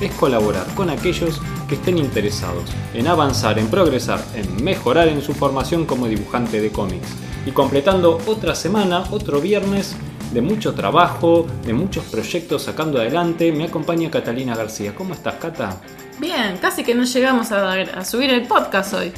es colaborar con aquellos que estén interesados en avanzar, en progresar, en mejorar en su formación como dibujante de cómics. Y completando otra semana, otro viernes, de mucho trabajo, de muchos proyectos sacando adelante. Me acompaña Catalina García. ¿Cómo estás, Cata? Bien, casi que no llegamos a, a subir el podcast hoy.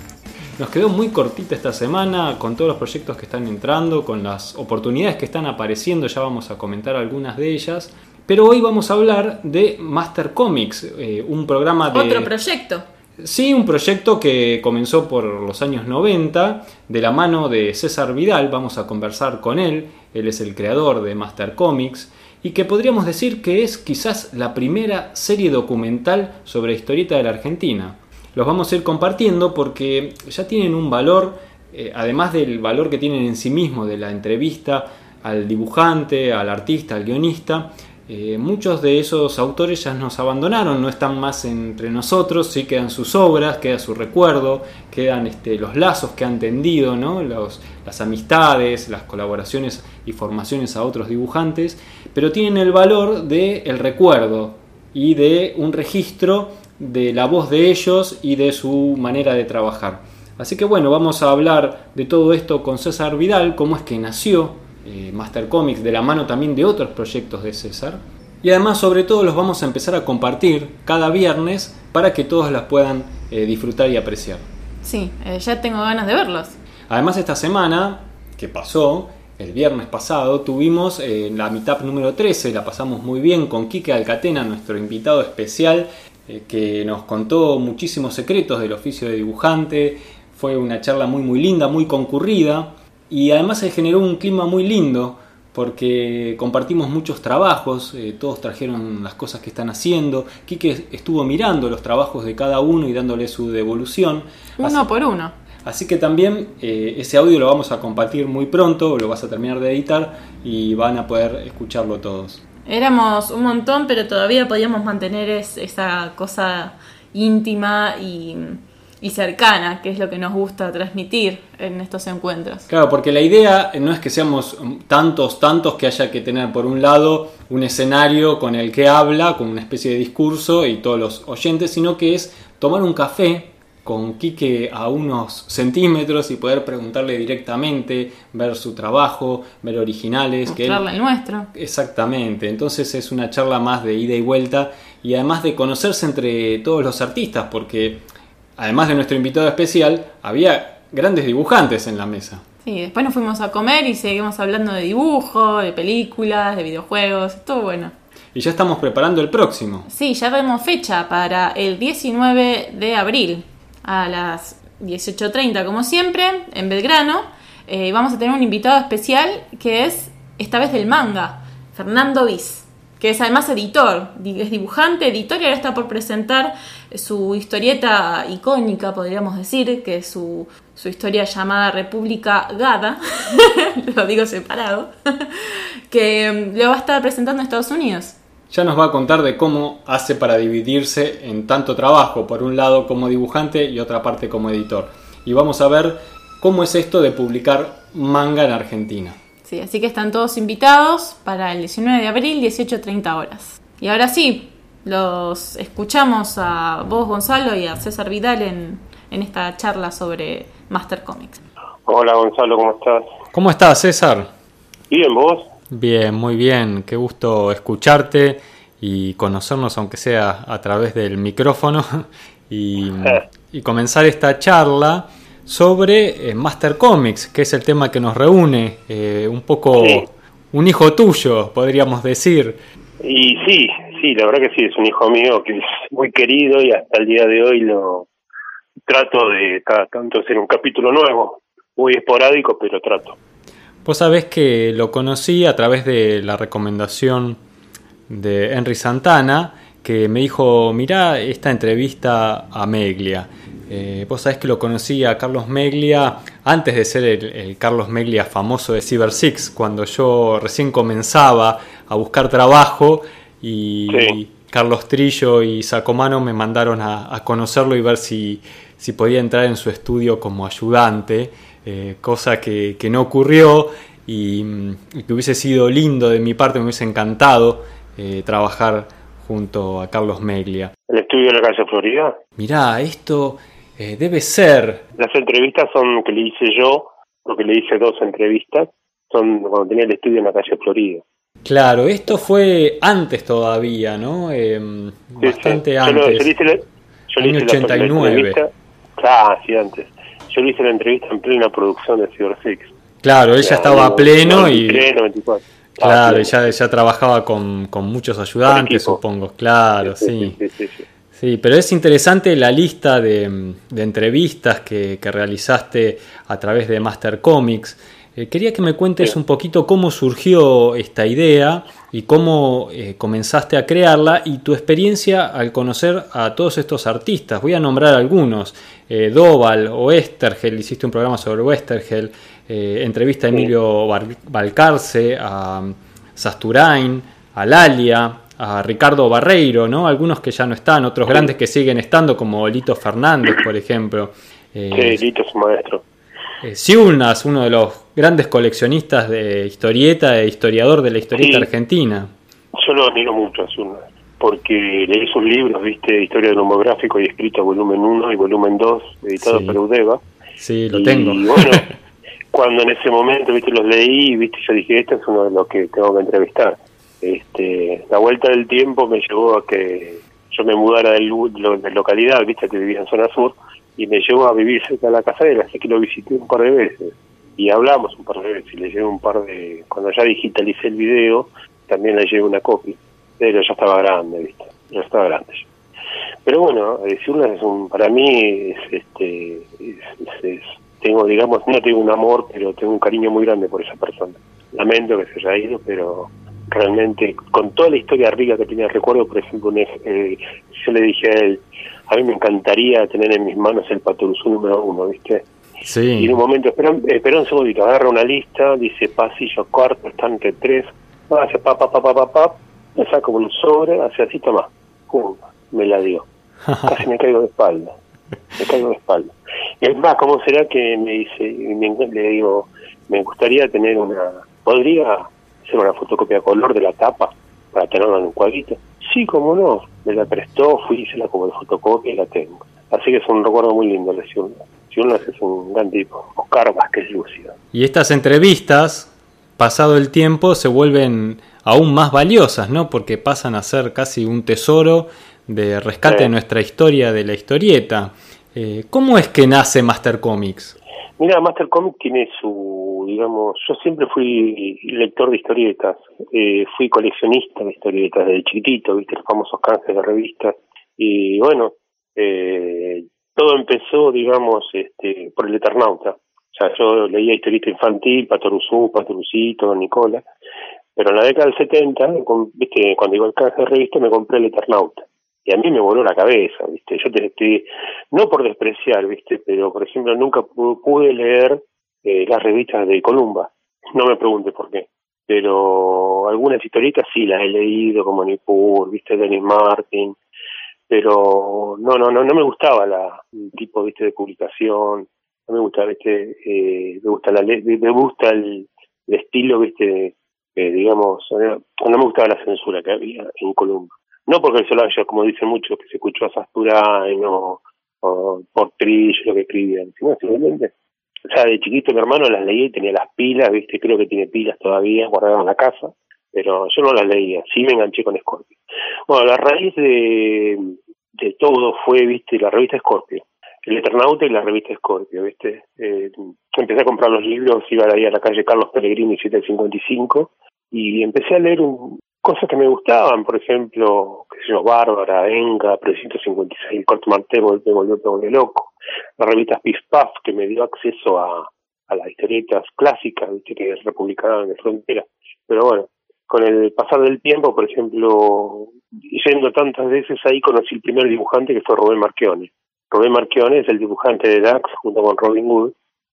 Nos quedó muy cortita esta semana con todos los proyectos que están entrando, con las oportunidades que están apareciendo, ya vamos a comentar algunas de ellas. Pero hoy vamos a hablar de Master Comics, eh, un programa de... Otro proyecto. Sí, un proyecto que comenzó por los años 90, de la mano de César Vidal, vamos a conversar con él, él es el creador de Master Comics, y que podríamos decir que es quizás la primera serie documental sobre historieta de la Argentina. Los vamos a ir compartiendo porque ya tienen un valor, eh, además del valor que tienen en sí mismo de la entrevista al dibujante, al artista, al guionista, eh, muchos de esos autores ya nos abandonaron, no están más entre nosotros, sí quedan sus obras, queda su recuerdo, quedan este, los lazos que han tendido, ¿no? las amistades, las colaboraciones y formaciones a otros dibujantes, pero tienen el valor del el recuerdo y de un registro de la voz de ellos y de su manera de trabajar. Así que bueno, vamos a hablar de todo esto con César Vidal, cómo es que nació eh, Master Comics, de la mano también de otros proyectos de César. Y además, sobre todo, los vamos a empezar a compartir cada viernes para que todos las puedan eh, disfrutar y apreciar. Sí, eh, ya tengo ganas de verlos. Además, esta semana que pasó, el viernes pasado, tuvimos la mitad número 13, la pasamos muy bien con Quique Alcatena, nuestro invitado especial, que nos contó muchísimos secretos del oficio de dibujante. Fue una charla muy muy linda, muy concurrida. Y además se generó un clima muy lindo porque compartimos muchos trabajos, eh, todos trajeron las cosas que están haciendo. Quique estuvo mirando los trabajos de cada uno y dándole su devolución. Uno por uno. Así que también eh, ese audio lo vamos a compartir muy pronto, lo vas a terminar de editar y van a poder escucharlo todos. Éramos un montón, pero todavía podíamos mantener esa cosa íntima y y cercana, que es lo que nos gusta transmitir en estos encuentros. Claro, porque la idea no es que seamos tantos, tantos que haya que tener por un lado un escenario con el que habla, con una especie de discurso y todos los oyentes, sino que es tomar un café con Quique a unos centímetros y poder preguntarle directamente, ver su trabajo, ver originales. Mostrarle que el nuestro. Exactamente, entonces es una charla más de ida y vuelta y además de conocerse entre todos los artistas, porque además de nuestro invitado especial, había grandes dibujantes en la mesa. Sí, después nos fuimos a comer y seguimos hablando de dibujo, de películas, de videojuegos, todo bueno. Y ya estamos preparando el próximo. Sí, ya vemos fecha para el 19 de abril a las 18.30 como siempre en Belgrano. Eh, vamos a tener un invitado especial que es esta vez del manga, Fernando Viz que es además editor, es dibujante, editor y ahora está por presentar su historieta icónica, podríamos decir, que es su, historia llamada República Gada, lo digo separado, que mm, lo va a estar presentando en Estados Unidos. Ya nos va a contar de cómo hace para dividirse en tanto trabajo, por un lado como dibujante y otra parte como editor. Y vamos a ver cómo es esto de publicar manga en Argentina. Sí, así que están todos invitados para el 19 de abril, 18.30 horas. Y ahora sí, los escuchamos a vos, Gonzalo, y a César Vidal en, en esta charla sobre Master Comics. Hola, Gonzalo, ¿cómo estás? ¿Cómo estás, César? Bien, ¿vos? Bien, muy bien. Qué gusto escucharte y conocernos, aunque sea a través del micrófono, y, y comenzar esta charla sobre eh, Master Comics, que es el tema que nos reúne, eh, un poco un hijo tuyo, podríamos decir. Y sí, sí, la verdad que sí, es un hijo mío que es muy querido y hasta el día de hoy lo trato de cada tanto hacer un capítulo nuevo, muy esporádico, pero trato. Vos sabés que lo conocí a través de la recomendación de Henry Santana, que me dijo, mirá esta entrevista a Meglia. Eh, vos sabés que lo conocí a Carlos Meglia antes de ser el, Carlos Meglia famoso de Cyber Six, cuando yo recién comenzaba a buscar trabajo y Carlos Trillo y Sacomano me mandaron a, conocerlo y ver si, si, podía entrar en su estudio como ayudante, eh, cosa que, no ocurrió y, que hubiese sido lindo de mi parte, me hubiese encantado eh, trabajar junto a Carlos Meglia. ¿El estudio de la calle Florida? Mirá, esto eh, debe ser... Las entrevistas son que le hice yo, porque le hice dos entrevistas, son cuando tenía el estudio en la calle Florida. Claro, esto fue antes todavía, ¿no? Em, bastante antes. Yo, hice la, yo año 89. Ah, sí, antes. Yo le hice la entrevista en plena producción de Cyber Six. Claro, ella estaba a pleno y... Pleno, 24. Claro, ella ya trabajaba con, con muchos ayudantes, supongo. Claro, sí. Sí, pero es interesante la lista de, de entrevistas que, que, realizaste a través de Master Comics. Eh, quería que me cuentes un poquito cómo surgió esta idea y cómo eh, comenzaste a crearla y tu experiencia al conocer a todos estos artistas. Voy a nombrar algunos. Eh, Doval o Estergel, hiciste un programa sobre Westergel, entrevista a Emilio Balcarce, a Sasturain, a Lalia, a Ricardo Barreiro, ¿no? Algunos que ya no están, otros grandes que siguen estando, como Lito Fernández, por ejemplo. sí, Lito es un maestro. Eh, uno de los grandes coleccionistas de historieta e historiador de la historieta argentina. Yo lo admiro mucho a porque leí sus libros, viste, Historia del Homográfico y escrito volumen 1 y volumen 2, editado por Eudeva. Sí, lo tengo. Y bueno, cuando en ese momento, viste, los leí, viste, yo dije, este es uno de los que tengo que entrevistar. Este, la vuelta del tiempo me llevó a que yo me mudara de localidad, viste, que vivía en zona sur, y me llevó a vivir cerca de la casa de él, así que lo visité un par de veces. Y hablamos un par de veces, y le llevé un par de... Cuando ya digitalicé el video, también le llevé una copia, pero ya estaba grande, ¿viste? Ya estaba grande. Pero bueno, decirlo es un, para mí es, este, tengo, digamos, no tengo un amor, pero tengo un cariño muy grande por esa persona. Lamento que se haya ido, pero realmente, con toda la historia rica que tenía, recuerdo, por ejemplo, eh, yo le dije a él, a mí me encantaría tener en mis manos el Patoruzú número uno, ¿viste? Sí. Y en un momento, espera, espera un segundito, agarra una lista, dice pasillo cuarto, estante tres, hace pa, pa, pa, pa, pa, pa, me saca un sobre, hace así, toma, pum, me la dio. Casi me caigo de espalda, me caigo de espalda. Y es más, ¿cómo será que me dice, le digo, me gustaría tener una, podría hacer una fotocopia color de la tapa para tenerla en un cuadrito? Sí, como no, me la prestó, fui, hice la como de fotocopia y la tengo. Así que es un recuerdo muy lindo de Ciurnas. es un gran tipo, Oscar Vázquez Lúcido. Y estas entrevistas, pasado el tiempo, se vuelven aún más valiosas, ¿no? Porque pasan a ser casi un tesoro de rescate de nuestra historia, de la historieta. Eh, ¿Cómo es que nace Master Comics? Mira, Master Comics tiene su, digamos, yo siempre fui lector de historietas, eh, fui coleccionista de historietas desde chiquitito, viste los famosos canjes de revistas, y bueno, eh, todo empezó, digamos, este, por el Eternauta. O sea, yo leía historieta infantil, Patoruzú, Patorucito, Nicola, pero en la década del 70, viste, cuando iba al canje de revistas me compré el Eternauta y a mí me voló la cabeza, ¿viste? Yo te no por despreciar, ¿viste? Pero, por ejemplo, nunca pude leer eh, las revistas de Columba. No me pregunte por qué. Pero algunas historietas sí las he leído, como Nippur, ¿viste? Dennis Martin. Pero no, no, no, no me gustaba la, el tipo, ¿viste? De publicación. No me gusta, ¿viste? Eh, me gusta la me gusta el, estilo, ¿viste? Eh, digamos, no me gustaba la censura que había en Columba no porque lo haya, como dicen muchos, que se escuchó a Sasturain o, o por lo que escribían, sino simplemente, o sea, de chiquito mi hermano las leía y tenía las pilas, viste, creo que tiene pilas todavía guardadas en la casa, pero yo no las leía, sí me enganché con Scorpio. Bueno, la raíz de, de todo fue, viste, la revista Scorpio, el Eternauta y la revista Scorpio, viste. Eh, empecé a comprar los libros, iba ahí a la calle Carlos Pellegrini 755 y empecé a leer un, cosas que me gustaban, por ejemplo, qué sé yo, Bárbara, Enga, 356, el corto Marte me volvió, me loco, la revista Piff Puff que me dio acceso a, las historietas clásicas, viste que es republicana de frontera, pero bueno, con el pasar del tiempo, por ejemplo, yendo tantas veces ahí conocí el primer dibujante que fue Rubén Marchione. Rubén Marchione es el dibujante de Dax junto con Robin Hood,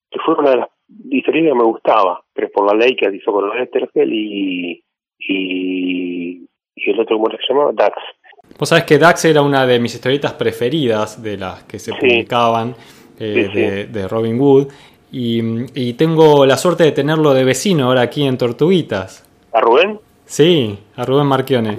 que fue una de las historias que me gustaba, pero por la ley que hizo con Estergel y, y, y el otro, ¿cómo se llamaba? Dax. Vos sabés que Dax era una de mis historietas preferidas de las que se publicaban eh, De, Robin Hood. Y, tengo la suerte de tenerlo de vecino ahora aquí en Tortuguitas. ¿A Rubén? Sí, a Rubén Marchione.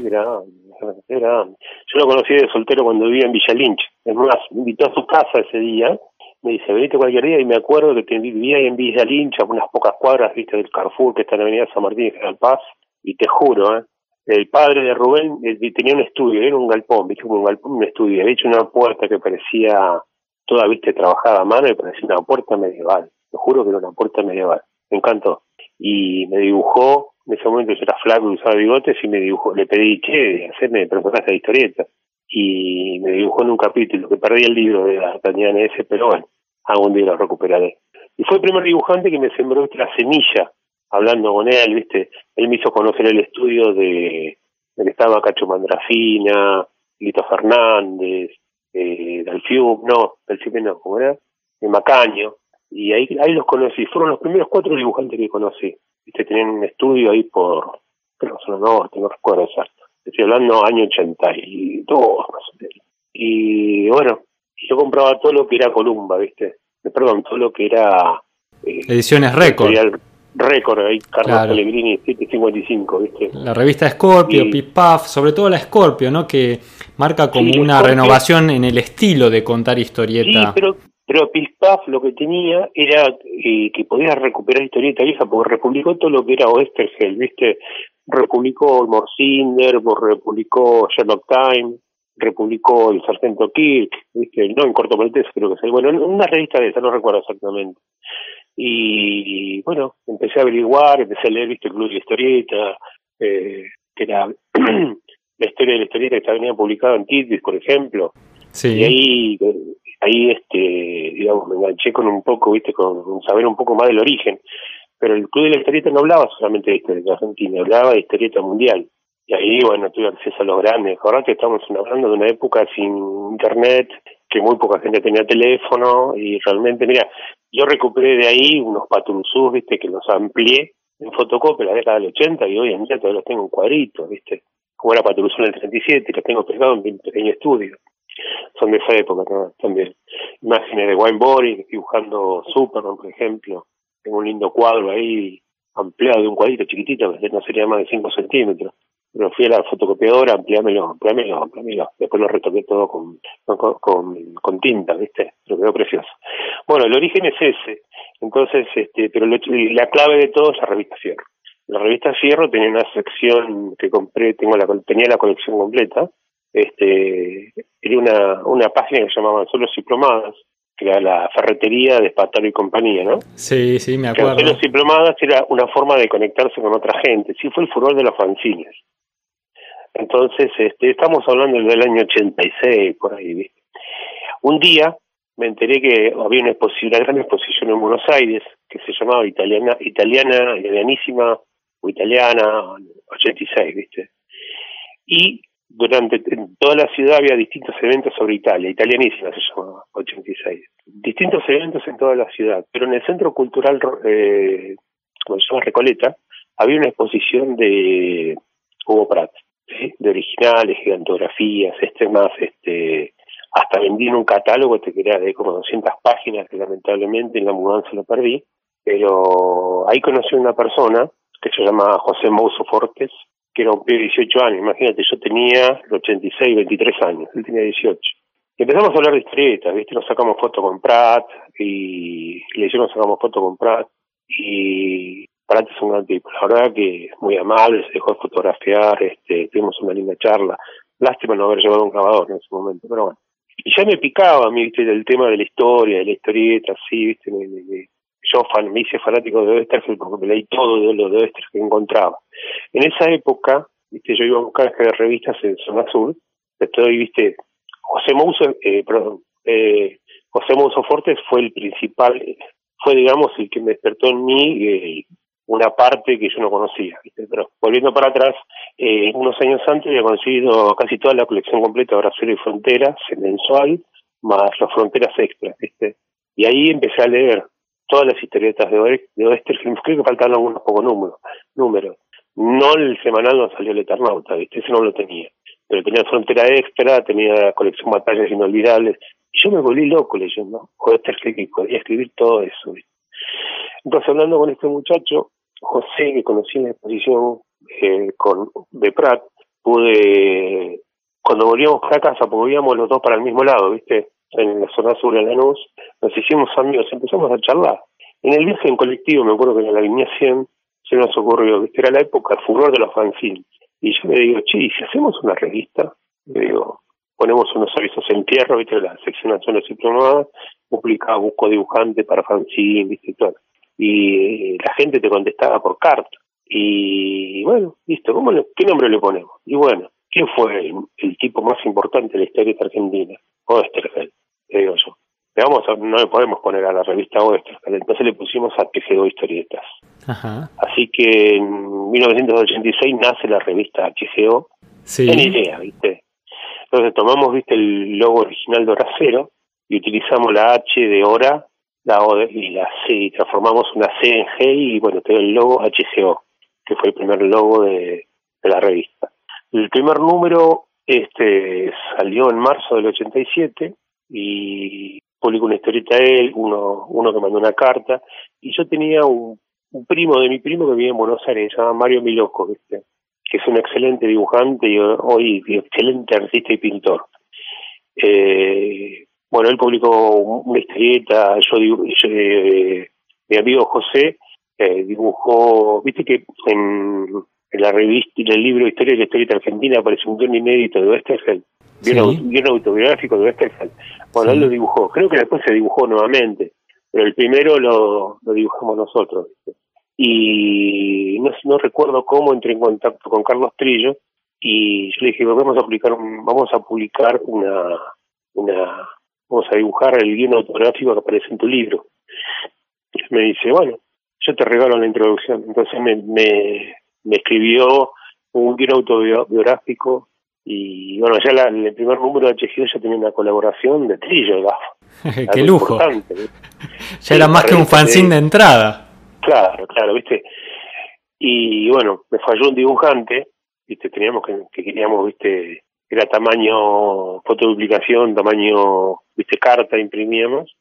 Yo lo conocí de soltero cuando vivía en Villa Lynch. Es más, me invitó a su casa ese día. Me dice, venite cualquier día y me acuerdo que vivía ahí en Villa Lynch, a unas pocas cuadras, viste, del Carrefour que está en la avenida San Martín y General Paz. Y te juro, ¿eh? El padre de Rubén tenía un estudio, era un galpón, viste, un galpón, un estudio. Había hecho una puerta que parecía toda, viste, trabajada a mano y parecía una puerta medieval. Te juro que era una puerta medieval. Me encantó. Y me dibujó, en ese momento yo era flaco y usaba bigotes y me dibujó, le pedí, che, hacerme personaje de historieta. Y me dibujó en un capítulo, que perdí el libro de D'Artagnan ese, pero bueno, algún día lo recuperaré. Y fue el primer dibujante que me sembró la semilla, hablando con él, viste, él me hizo conocer el estudio de, de que estaba Cacho Mandrafina, Lito Fernández, eh, Dalfium, no, Dalfium no, ¿cómo era? De Macaño, y ahí, ahí los conocí, fueron los primeros cuatro dibujantes que conocí, viste, tenían un estudio ahí por, pero son norte, no recuerdo exacto, estoy hablando año 82 más o menos, y bueno, yo compraba todo lo que era Columba, viste, perdón, todo lo que era... Eh, Ediciones Récord. Récord, ahí Carlos Pellegrini 755, ¿viste? La revista Scorpio, y... sobre todo la Scorpio, ¿no? Que marca como una renovación en el estilo de contar historieta. Sí, pero, pero lo que tenía era eh, que podía recuperar historieta vieja, porque republicó todo lo que era Oestergel, ¿viste? Republicó Morcinder, republicó Sherlock Time, republicó el Sargento Kirk, ¿viste? No, en Corto Maltés creo que es. Bueno, en una revista de esa, no recuerdo exactamente. Y bueno, empecé a averiguar, empecé a leer, viste, el Club de la Historieta, eh, que era la historia de la historieta que venía publicada en Tidbit, por ejemplo. Sí. Y ahí, ahí este, digamos, me enganché con un poco, viste, con, saber un poco más del origen. Pero el Club de la Historieta no hablaba solamente de historieta argentina, hablaba de historieta mundial. Y ahí, bueno, tuve acceso a los grandes. Ahora que estamos hablando de una época sin internet, que muy poca gente tenía teléfono y realmente, mira, yo recuperé de ahí unos patrusús, viste, que los amplié en fotocopia la década del 80 y hoy en día todavía los tengo en cuadritos, viste, como era patrusú en el 37 y los tengo pegados en mi pequeño estudio. Son de esa época también. Imágenes de Wayne Boring dibujando Superman, por ejemplo. Tengo un lindo cuadro ahí ampliado de un cuadrito chiquitito, que no sería más de 5 centímetros pero fui a la fotocopiadora, ampliámelo, ampliámelo, ampliámelo. Después lo retoqué todo con, con, con, tinta, ¿viste? Lo quedó precioso. Bueno, el origen es ese. Entonces, este, pero la clave de todo es la revista Fierro. La revista Fierro tenía una sección que compré, tengo la, tenía la colección completa. Este, era una, una página que se llamaban Solo Diplomadas, que era la ferretería de Espataro y compañía, ¿no? Sí, sí, me acuerdo. Solo Diplomadas era una forma de conectarse con otra gente. Sí, fue el furor de los fanzines. Entonces, este, estamos hablando del año 86, por ahí. ¿viste? Un día me enteré que había una, exposición, una gran exposición en Buenos Aires que se llamaba Italiana, Italiana, Italianísima o Italiana 86, ¿viste? Y durante toda la ciudad había distintos eventos sobre Italia, Italianísima se llamaba 86. Distintos eventos en toda la ciudad, pero en el Centro Cultural, eh, como se llama Recoleta, había una exposición de Hugo Pratt de originales, gigantografías, este más, este, hasta vendí en un catálogo que era de como 200 páginas que lamentablemente en la mudanza lo perdí, pero ahí conocí a una persona que se llama José Mouso Fortes, que era un pibe de 18 años, imagínate, yo tenía 86, 23 años, él tenía 18. Y empezamos a hablar de historietas, ¿viste? Nos sacamos fotos con Pratt y le sacamos fotos con Pratt y para es un gran tipo. La verdad que muy amable, se dejó fotografiar, este, tuvimos una linda charla. Lástima no haber llevado un grabador en ese momento, pero bueno. Y ya me picaba a mí, viste, del tema de la historia, de la historieta, así, viste, me, yo fan, me hice fanático de Oestergel porque me leí todo de lo de Oestergel que encontraba. En esa época, viste, yo iba a buscar revistas en Zona Sur, estoy, viste, José Mouso, eh, perdón, eh, José Mouso Fortes fue el principal, fue digamos el que me despertó en mí eh, una parte que yo no conocía. Pero volviendo para atrás, eh, unos años antes había conseguido casi toda la colección completa de Brasil y Fronteras, mensual, más las fronteras extras. ¿viste? Y ahí empecé a leer todas las historietas de, Oeste, de creo que faltaban algunos pocos números. números. No el semanal no salió el Eternauta, ese no lo tenía. Pero tenía Frontera Extra, tenía la colección Batallas Inolvidables. Y yo me volví loco leyendo Oeste que podía escribir todo eso. Entonces, hablando con este muchacho, José, que conocí en la exposición eh, con, de Prat, pude, cuando volvíamos para casa, porque volvíamos los dos para el mismo lado, ¿viste? En la zona sur de Lanús, nos hicimos amigos, empezamos a charlar. En el viaje en colectivo, me acuerdo que en la línea 100 se nos ocurrió, ¿viste? Era la época, el furor de los fanzines. Y yo le digo, che, ¿y si hacemos una revista? Le digo, ponemos unos avisos en tierra, ¿viste? La sección Nacional y Promodas, publicaba, busco dibujante para fanzine, ¿viste? Y todo y la gente te contestaba por carta. Y bueno, listo, ¿cómo ¿qué nombre le ponemos? Y bueno, ¿quién fue el, tipo más importante de la historia de Argentina? Oesterfeld, le digo yo. Le vamos no le podemos poner a la revista Oesterfeld, entonces le pusimos a HGO Historietas. Ajá. Así que en 1986 nace la revista HGO. Sí. En idea, ¿viste? Entonces tomamos, ¿viste? El logo original de Horacero y utilizamos la H de Hora la O y la C, transformamos una C en G y bueno, quedó el logo HCO, que fue el primer logo de, la revista. El primer número este salió en marzo del 87 y publicó una historieta él, uno, uno que mandó una carta, y yo tenía un, primo de mi primo que vivía en Buenos Aires, se llama Mario Miloco, ¿viste? que es un excelente dibujante y hoy excelente artista y pintor. Eh, bueno, él publicó una historieta, yo, eh, mi amigo José eh, dibujó, viste que en, la revista, en el libro Historia de la Historieta Argentina aparece un guion inédito de Westerfeld, sí. guion, autobiográfico de Westerfeld. Bueno, él lo dibujó, creo que después se dibujó nuevamente, pero el primero lo, lo dibujamos nosotros. Y no, no recuerdo cómo entré en contacto con Carlos Trillo y yo le dije, vamos a publicar, vamos a publicar una, una vamos a dibujar el guion autográfico que aparece en tu libro. Me dice, bueno, yo te regalo la introducción. Entonces me, me, me escribió un guion autobiográfico y bueno, ya la, el primer número de HGO ya tenía una colaboración de Trillo, ¡Qué lujo! ya era más que un fanzine de entrada. Claro, claro, viste. Y bueno, me falló un dibujante, viste, teníamos que, que queríamos, viste, era tamaño fotoduplicación, tamaño, viste, carta imprimíamos,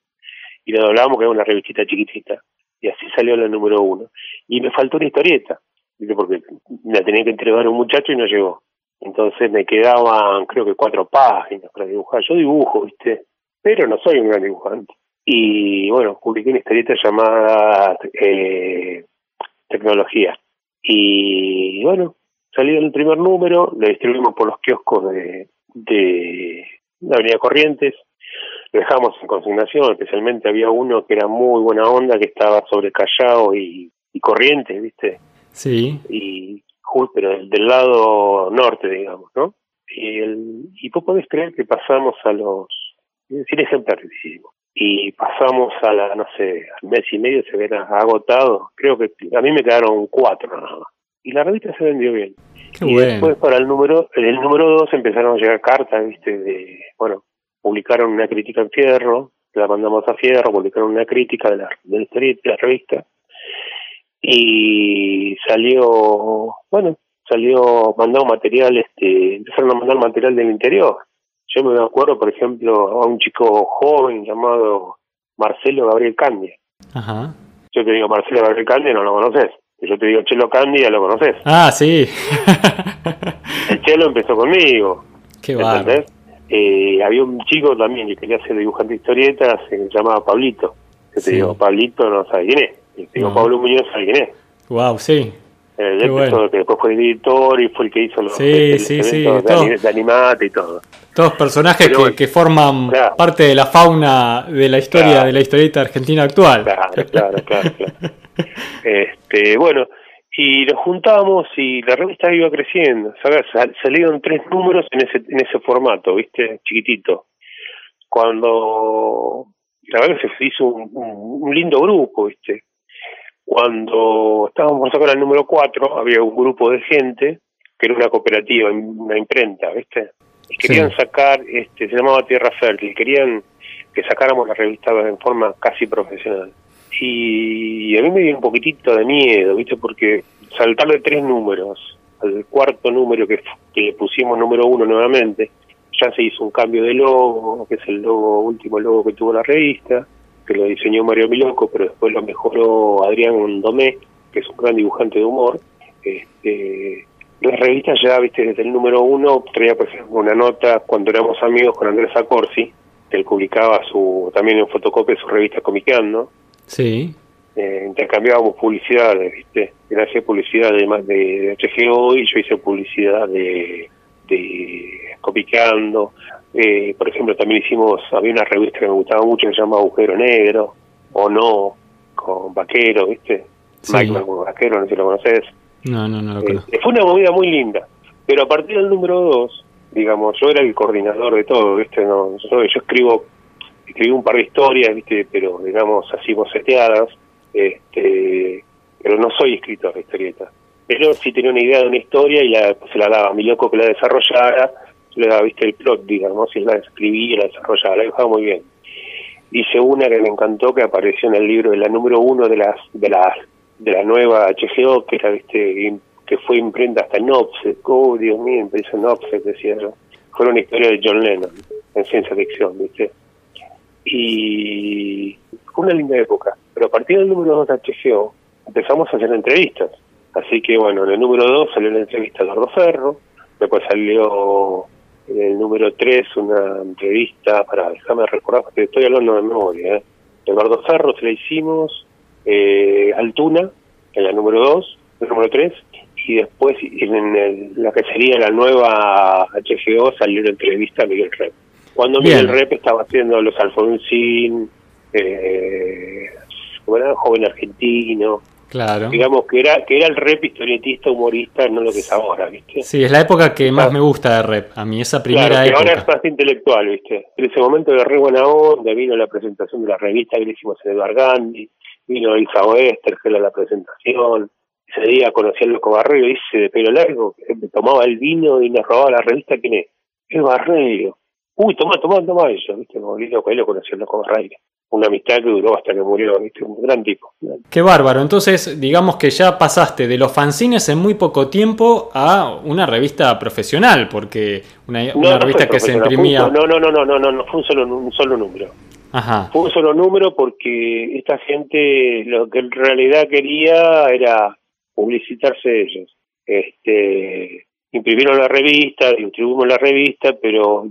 y le doblábamos que era una revistita chiquitita. Y así salió la número uno. Y me faltó una historieta, ¿viste? porque la tenía que entregar un muchacho y no llegó. Entonces me quedaban, creo que cuatro páginas para dibujar. Yo dibujo, ¿viste? Pero no soy un gran dibujante. Y bueno, publiqué una historieta llamada eh, Tecnología. Y bueno, salió el primer número, lo distribuimos por los kioscos de, de la Avenida Corrientes, lo dejamos en consignación, especialmente había uno que era muy buena onda, que estaba sobre Callao y, Corrientes, ¿viste? Sí. Y pero del, lado norte, digamos, ¿no? Y, el, y vos podés creer que pasamos a los, sin ejemplares y pasamos a la, no sé, al mes y medio se ven agotado, creo que a mí me quedaron cuatro nada más y la revista se vendió bien. y después para el número, el número dos empezaron a llegar cartas, viste, de, bueno, publicaron una crítica en Fierro, la mandamos a Fierro, publicaron una crítica de la, de la, de la revista, y salió, bueno, salió, mandado material, este, empezaron a mandar material del interior. Yo me acuerdo, por ejemplo, a un chico joven llamado Marcelo Gabriel Candia. Ajá. Yo te digo, Marcelo Gabriel Candia, no lo conoces. Yo te digo, Chelo Candy, ya lo conoces. Ah, sí. el Chelo empezó conmigo. Qué ¿entendés? Eh, había un chico también que quería ser dibujante de historietas, se llamaba Pablito. Yo te digo, Pablito no sabe quién es. te digo, Pablo Muñoz sabe quién es. Wow, sí. El que después fue editor y fue el que hizo los sí, sí, sí, de, animate y todo. Todos personajes que, que, forman parte de la fauna de la historia de la historieta argentina actual. Claro, claro, claro. claro. Este, bueno, y nos juntamos y la revista iba creciendo, ¿sabes? Salieron tres números en ese, en ese formato, ¿viste? Chiquitito. Cuando la verdad se hizo un, lindo grupo, ¿viste? Cuando estábamos por sacar el número 4, había un grupo de gente que era una cooperativa, una imprenta, ¿viste? Y querían sacar, este, se llamaba Tierra Fértil, querían que sacáramos la revista en forma casi profesional. Y a mí me dio un poquitito de miedo, ¿viste? Porque saltarle tres números, al cuarto número que, que le pusimos número uno nuevamente, ya se hizo un cambio de logo, que es el logo, último logo que tuvo la revista, que lo diseñó Mario Miloco, pero después lo mejoró Adrián Domé, que es un gran dibujante de humor. Este, la revista ya, viste, desde el número uno traía, por ejemplo, una nota cuando éramos amigos con Andrés Acorsi, que él publicaba su también en fotocopia su revista Comiqueando. Sí. Eh, intercambiábamos publicidades, ¿viste? Él hacía publicidad de, de HGO y yo hice publicidad de, de Copiqueando. Eh, por ejemplo, también hicimos, había una revista que me gustaba mucho que se llama Agujero Negro, o no, con Vaquero, ¿viste? Mike Vaquero, no sé si lo conoces. No, no, no lo conozco. Eh, fue una movida muy linda, pero a partir del número 2, digamos, yo era el coordinador de todo, ¿viste? No, yo, yo escribo, escribí un par de historias, ¿viste? Pero, digamos, así boceteadas, este, pero no soy escritor de historietas. Pero sí tenía una idea de una historia y la, se la daba a mi loco que la desarrollara, le daba, viste, el plot, digamos, y la escribí la desarrollaba, la dejaba muy bien. Hice una que me encantó que apareció en el libro de la número uno de las de la de la nueva HGO que era viste que fue imprenta hasta en oh Dios mío, empezó en decía yo. Fue una historia de John Lennon en ciencia ficción, viste. Y fue una linda época, pero a partir del número 2 de HGO empezamos a hacer entrevistas. Así que bueno, en el número 2 salió la entrevista a Eduardo Ferro, después salió en el número 3 una entrevista, para déjame recordar, porque estoy hablando de memoria, ¿eh? Eduardo Ferro se la hicimos, eh, Altuna, en la número 2, el número 3, y después en la que sería la nueva HGO salió una entrevista a Miguel Rep. Cuando Miguel Rep estaba haciendo los Alfonsín, eh, era joven argentino, Claro. Digamos que era que era el rep historietista humorista, no lo que es ahora, ¿viste? Sí, es la época que más me gusta de rep, a mí esa primera claro, época. ahora es más intelectual, ¿viste? En ese momento de re buena onda, vino la presentación de la revista que le hicimos en Eduard Gandhi, vino Elsa Oester, que era la presentación, ese día conocí al Loco Barrero, dice de pelo largo, que tomaba el vino y nos robaba la revista, ¿quién es? El Barrero. Uy, toma, toma, toma eso, ¿viste? Como loco, él lo conocí al Loco Barrero una amistad que duró hasta que murió, ¿viste? un gran tipo. Qué bárbaro, entonces digamos que ya pasaste de los fanzines en muy poco tiempo a una revista profesional, porque una, revista que se imprimía... no, no, no, no, no, no, no, fue un solo, un solo número. Ajá. Fue un solo número porque esta gente lo que en realidad quería era publicitarse ellos. Este, imprimieron la revista, distribuimos la revista, pero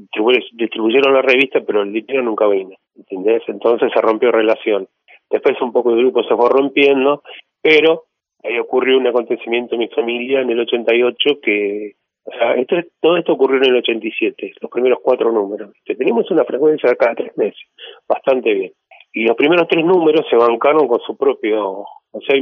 distribuyeron la revista, pero el dinero nunca vino, ¿entendés? Entonces se rompió relación. Después un poco el grupo se fue rompiendo, pero ahí ocurrió un acontecimiento en mi familia en el 88 que, o sea, todo esto ocurrió en el 87, los primeros cuatro números. Tenemos una frecuencia de cada tres meses, bastante bien. Y los primeros tres números se bancaron con su propio o sea,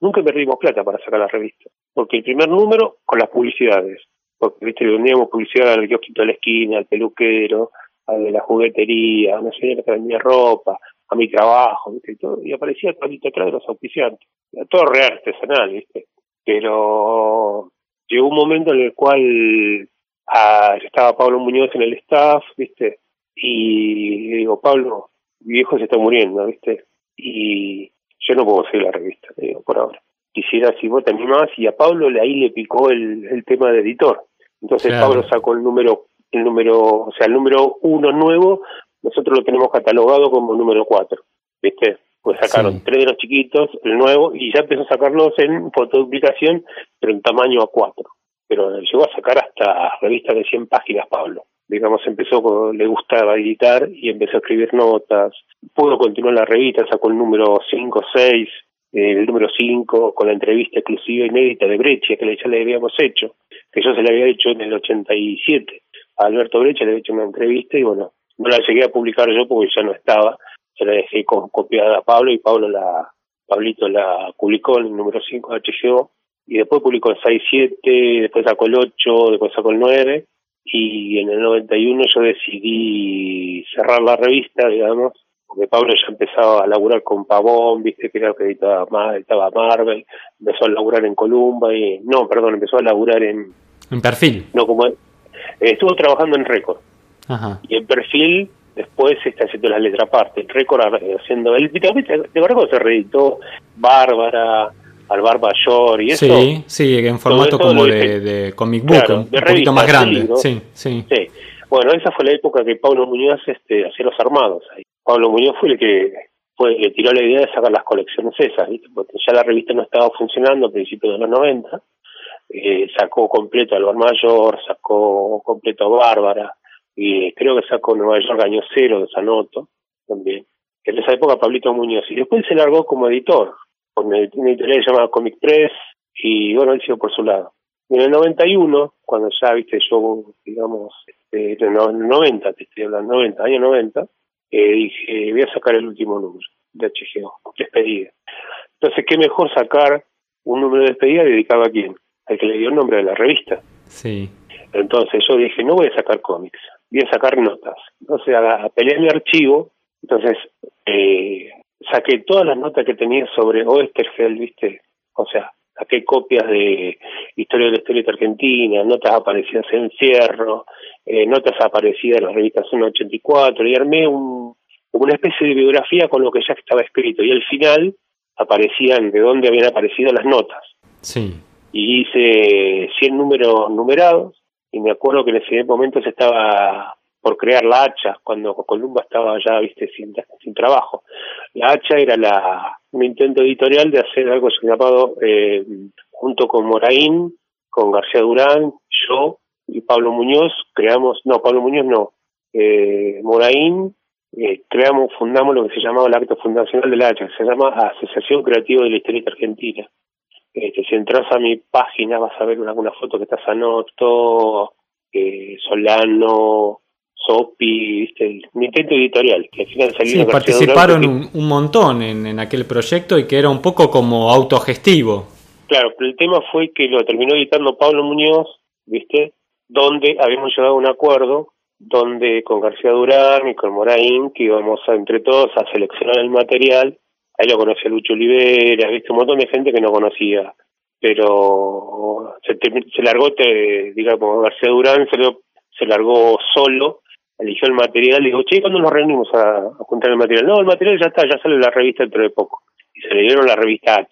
nunca perdimos plata para sacar la revista. Porque el primer número, con las publicidades. Porque, viste, le vendíamos publicidad al kiosquito de la esquina, al peluquero, al de la juguetería, a una señora que vendía ropa, a mi trabajo, viste, y todo. Y aparecía todo atrás de los auspiciantes. Era todo real, artesanal, viste. Pero llegó un momento en el cual ah, estaba Pablo Muñoz en el staff, viste, y digo, Pablo, mi viejo se está muriendo, viste, y yo no puedo seguir la revista, digo, por ahora. Quisiera, si vos te animás, y a Pablo ahí le picó el, el tema de editor. Entonces Pablo sacó el número, el número, o sea, el número uno nuevo, nosotros lo tenemos catalogado como número cuatro, ¿viste? Pues sacaron tres de los chiquitos, el nuevo, y ya empezó a sacarlos en fotopublicación, pero en tamaño a cuatro. Pero llegó a sacar hasta revistas de 100 páginas, Pablo digamos, empezó, le gustaba editar y empezó a escribir notas. Pudo continuar la revista, sacó el número 5, 6, el número 5 con la entrevista exclusiva inédita de Breccia que ya le habíamos hecho, que yo se le había hecho en el 87. A Alberto Breccia le había hecho una entrevista y bueno, no la llegué a publicar yo porque ya no estaba, se la dejé copiada a Pablo y Pablo la, Pablito la publicó en el número 5 de HGO y después publicó el 6, 7, después sacó el 8, después sacó el 9 y en el 91 yo decidí cerrar la revista, digamos, porque Pablo ya empezaba a laburar con Pavón, viste que era que editaba, editaba Marvel, empezó a laburar en Columba y no, perdón, empezó a laburar en en perfil. No como estuvo trabajando en récord. Y en perfil después está haciendo la letra aparte, en récord haciendo el de verdad se reeditó Bárbara al Barba y eso. Sí, sí, en formato como de, comic book, un poquito más grande. Sí, sí. sí. Bueno, esa fue la época que Pablo Muñoz este, hacía los armados. Ahí. Pablo Muñoz fue el que fue, le tiró la idea de sacar las colecciones esas, porque ya la revista no estaba funcionando a principios de los 90. Eh, sacó completo al Mayor, sacó completo Bárbara, y creo que sacó Nueva York Año Cero de Sanoto también. En esa época Pablito Muñoz. Y después se largó como editor, una editorial llamada Comic Press, y bueno, él siguió por su lado. En el 91, cuando ya, viste, yo, digamos, este, en el 90, te estoy hablando, 90, año 90, eh, dije, voy a sacar el último número de HGO, despedida. Entonces, ¿qué mejor sacar un número de despedida dedicado a quién? Al que le dio el nombre de la revista. Sí. Entonces yo dije, no voy a sacar cómics, voy a sacar notas. Entonces a, a pelear mi archivo, entonces eh, saqué todas las notas que tenía sobre Oesterfeld, ¿viste? O sea, saqué copias de Historia de la Historieta Argentina, notas aparecidas en Cierro, eh, notas aparecidas en las revistas 184, y armé un, una especie de biografía con lo que ya estaba escrito. Y al final aparecían de dónde habían aparecido las notas. Sí. Y hice 100 números numerados, y me acuerdo que en ese momento se estaba por crear la hacha, cuando Columba estaba ya, viste, sin, sin trabajo. La hacha era la, un intento editorial de hacer algo llamado, eh, junto con Moraín, con García Durán, yo y Pablo Muñoz, creamos, no, Pablo Muñoz no, eh, Moraín, eh, creamos, fundamos lo que se llamaba el acto fundacional de la hacha, que se llama Asociación Creativa de la Historia Argentina. Este, si entras a mi página vas a ver alguna foto que está Sanoto, eh, Solano, Sopi, ¿viste? un intento editorial que al final salió sí, participaron un, montón en, en, aquel proyecto y que era un poco como autogestivo. Claro, pero el tema fue que lo terminó editando Pablo Muñoz, ¿viste? Donde habíamos llegado a un acuerdo donde con García Durán y con Moraín que íbamos a, entre todos a seleccionar el material. Ahí lo conocía Lucho Olivera, ¿viste? Un montón de gente que no conocía. Pero se, se largó, te, digamos, García Durán se, se largó solo eligió el material, y digo, che, ¿cuándo nos reunimos a, a, juntar el material? No, el material ya está, ya sale la revista dentro de poco. Y se le dieron la revista H,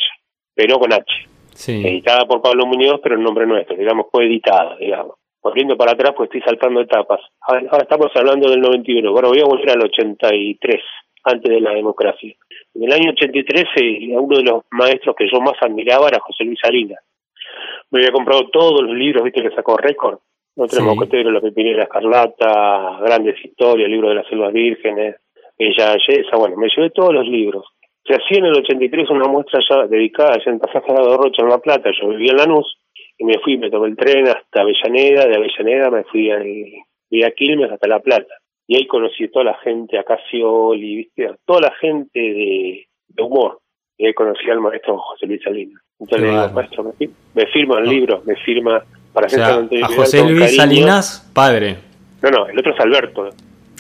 pero con H. Sí. Editada por Pablo Muñoz, pero en nombre nuestro, digamos, fue editada, digamos. Volviendo para atrás, pues estoy saltando etapas. Ahora, estamos hablando del 91, ahora voy a volver al 83, antes de la democracia. En el año 83, eh, uno de los maestros que yo más admiraba era José Luis Salinas. Me había comprado todos los libros, viste, que sacó récord no tenemos sí. La Pepinera Escarlata, Grandes Historias, Libro de las Selvas Vírgenes, Ella Yesa, bueno, me llevé todos los libros. Se hacía en el 83 una muestra ya dedicada allá en Pasaje de Rocha, en La Plata, yo vivía en Lanús, y me fui, me tomé el tren hasta Avellaneda, de Avellaneda me fui a, a Quilmes hasta La Plata. Y ahí conocí a toda la gente, a Casioli, ¿viste? toda la gente de, humor. Y ahí conocí al maestro José Luis Salinas. Entonces le digo, maestro, me, me firma el libro, me firma a José Luis Salinas, padre. No, no, el otro es Alberto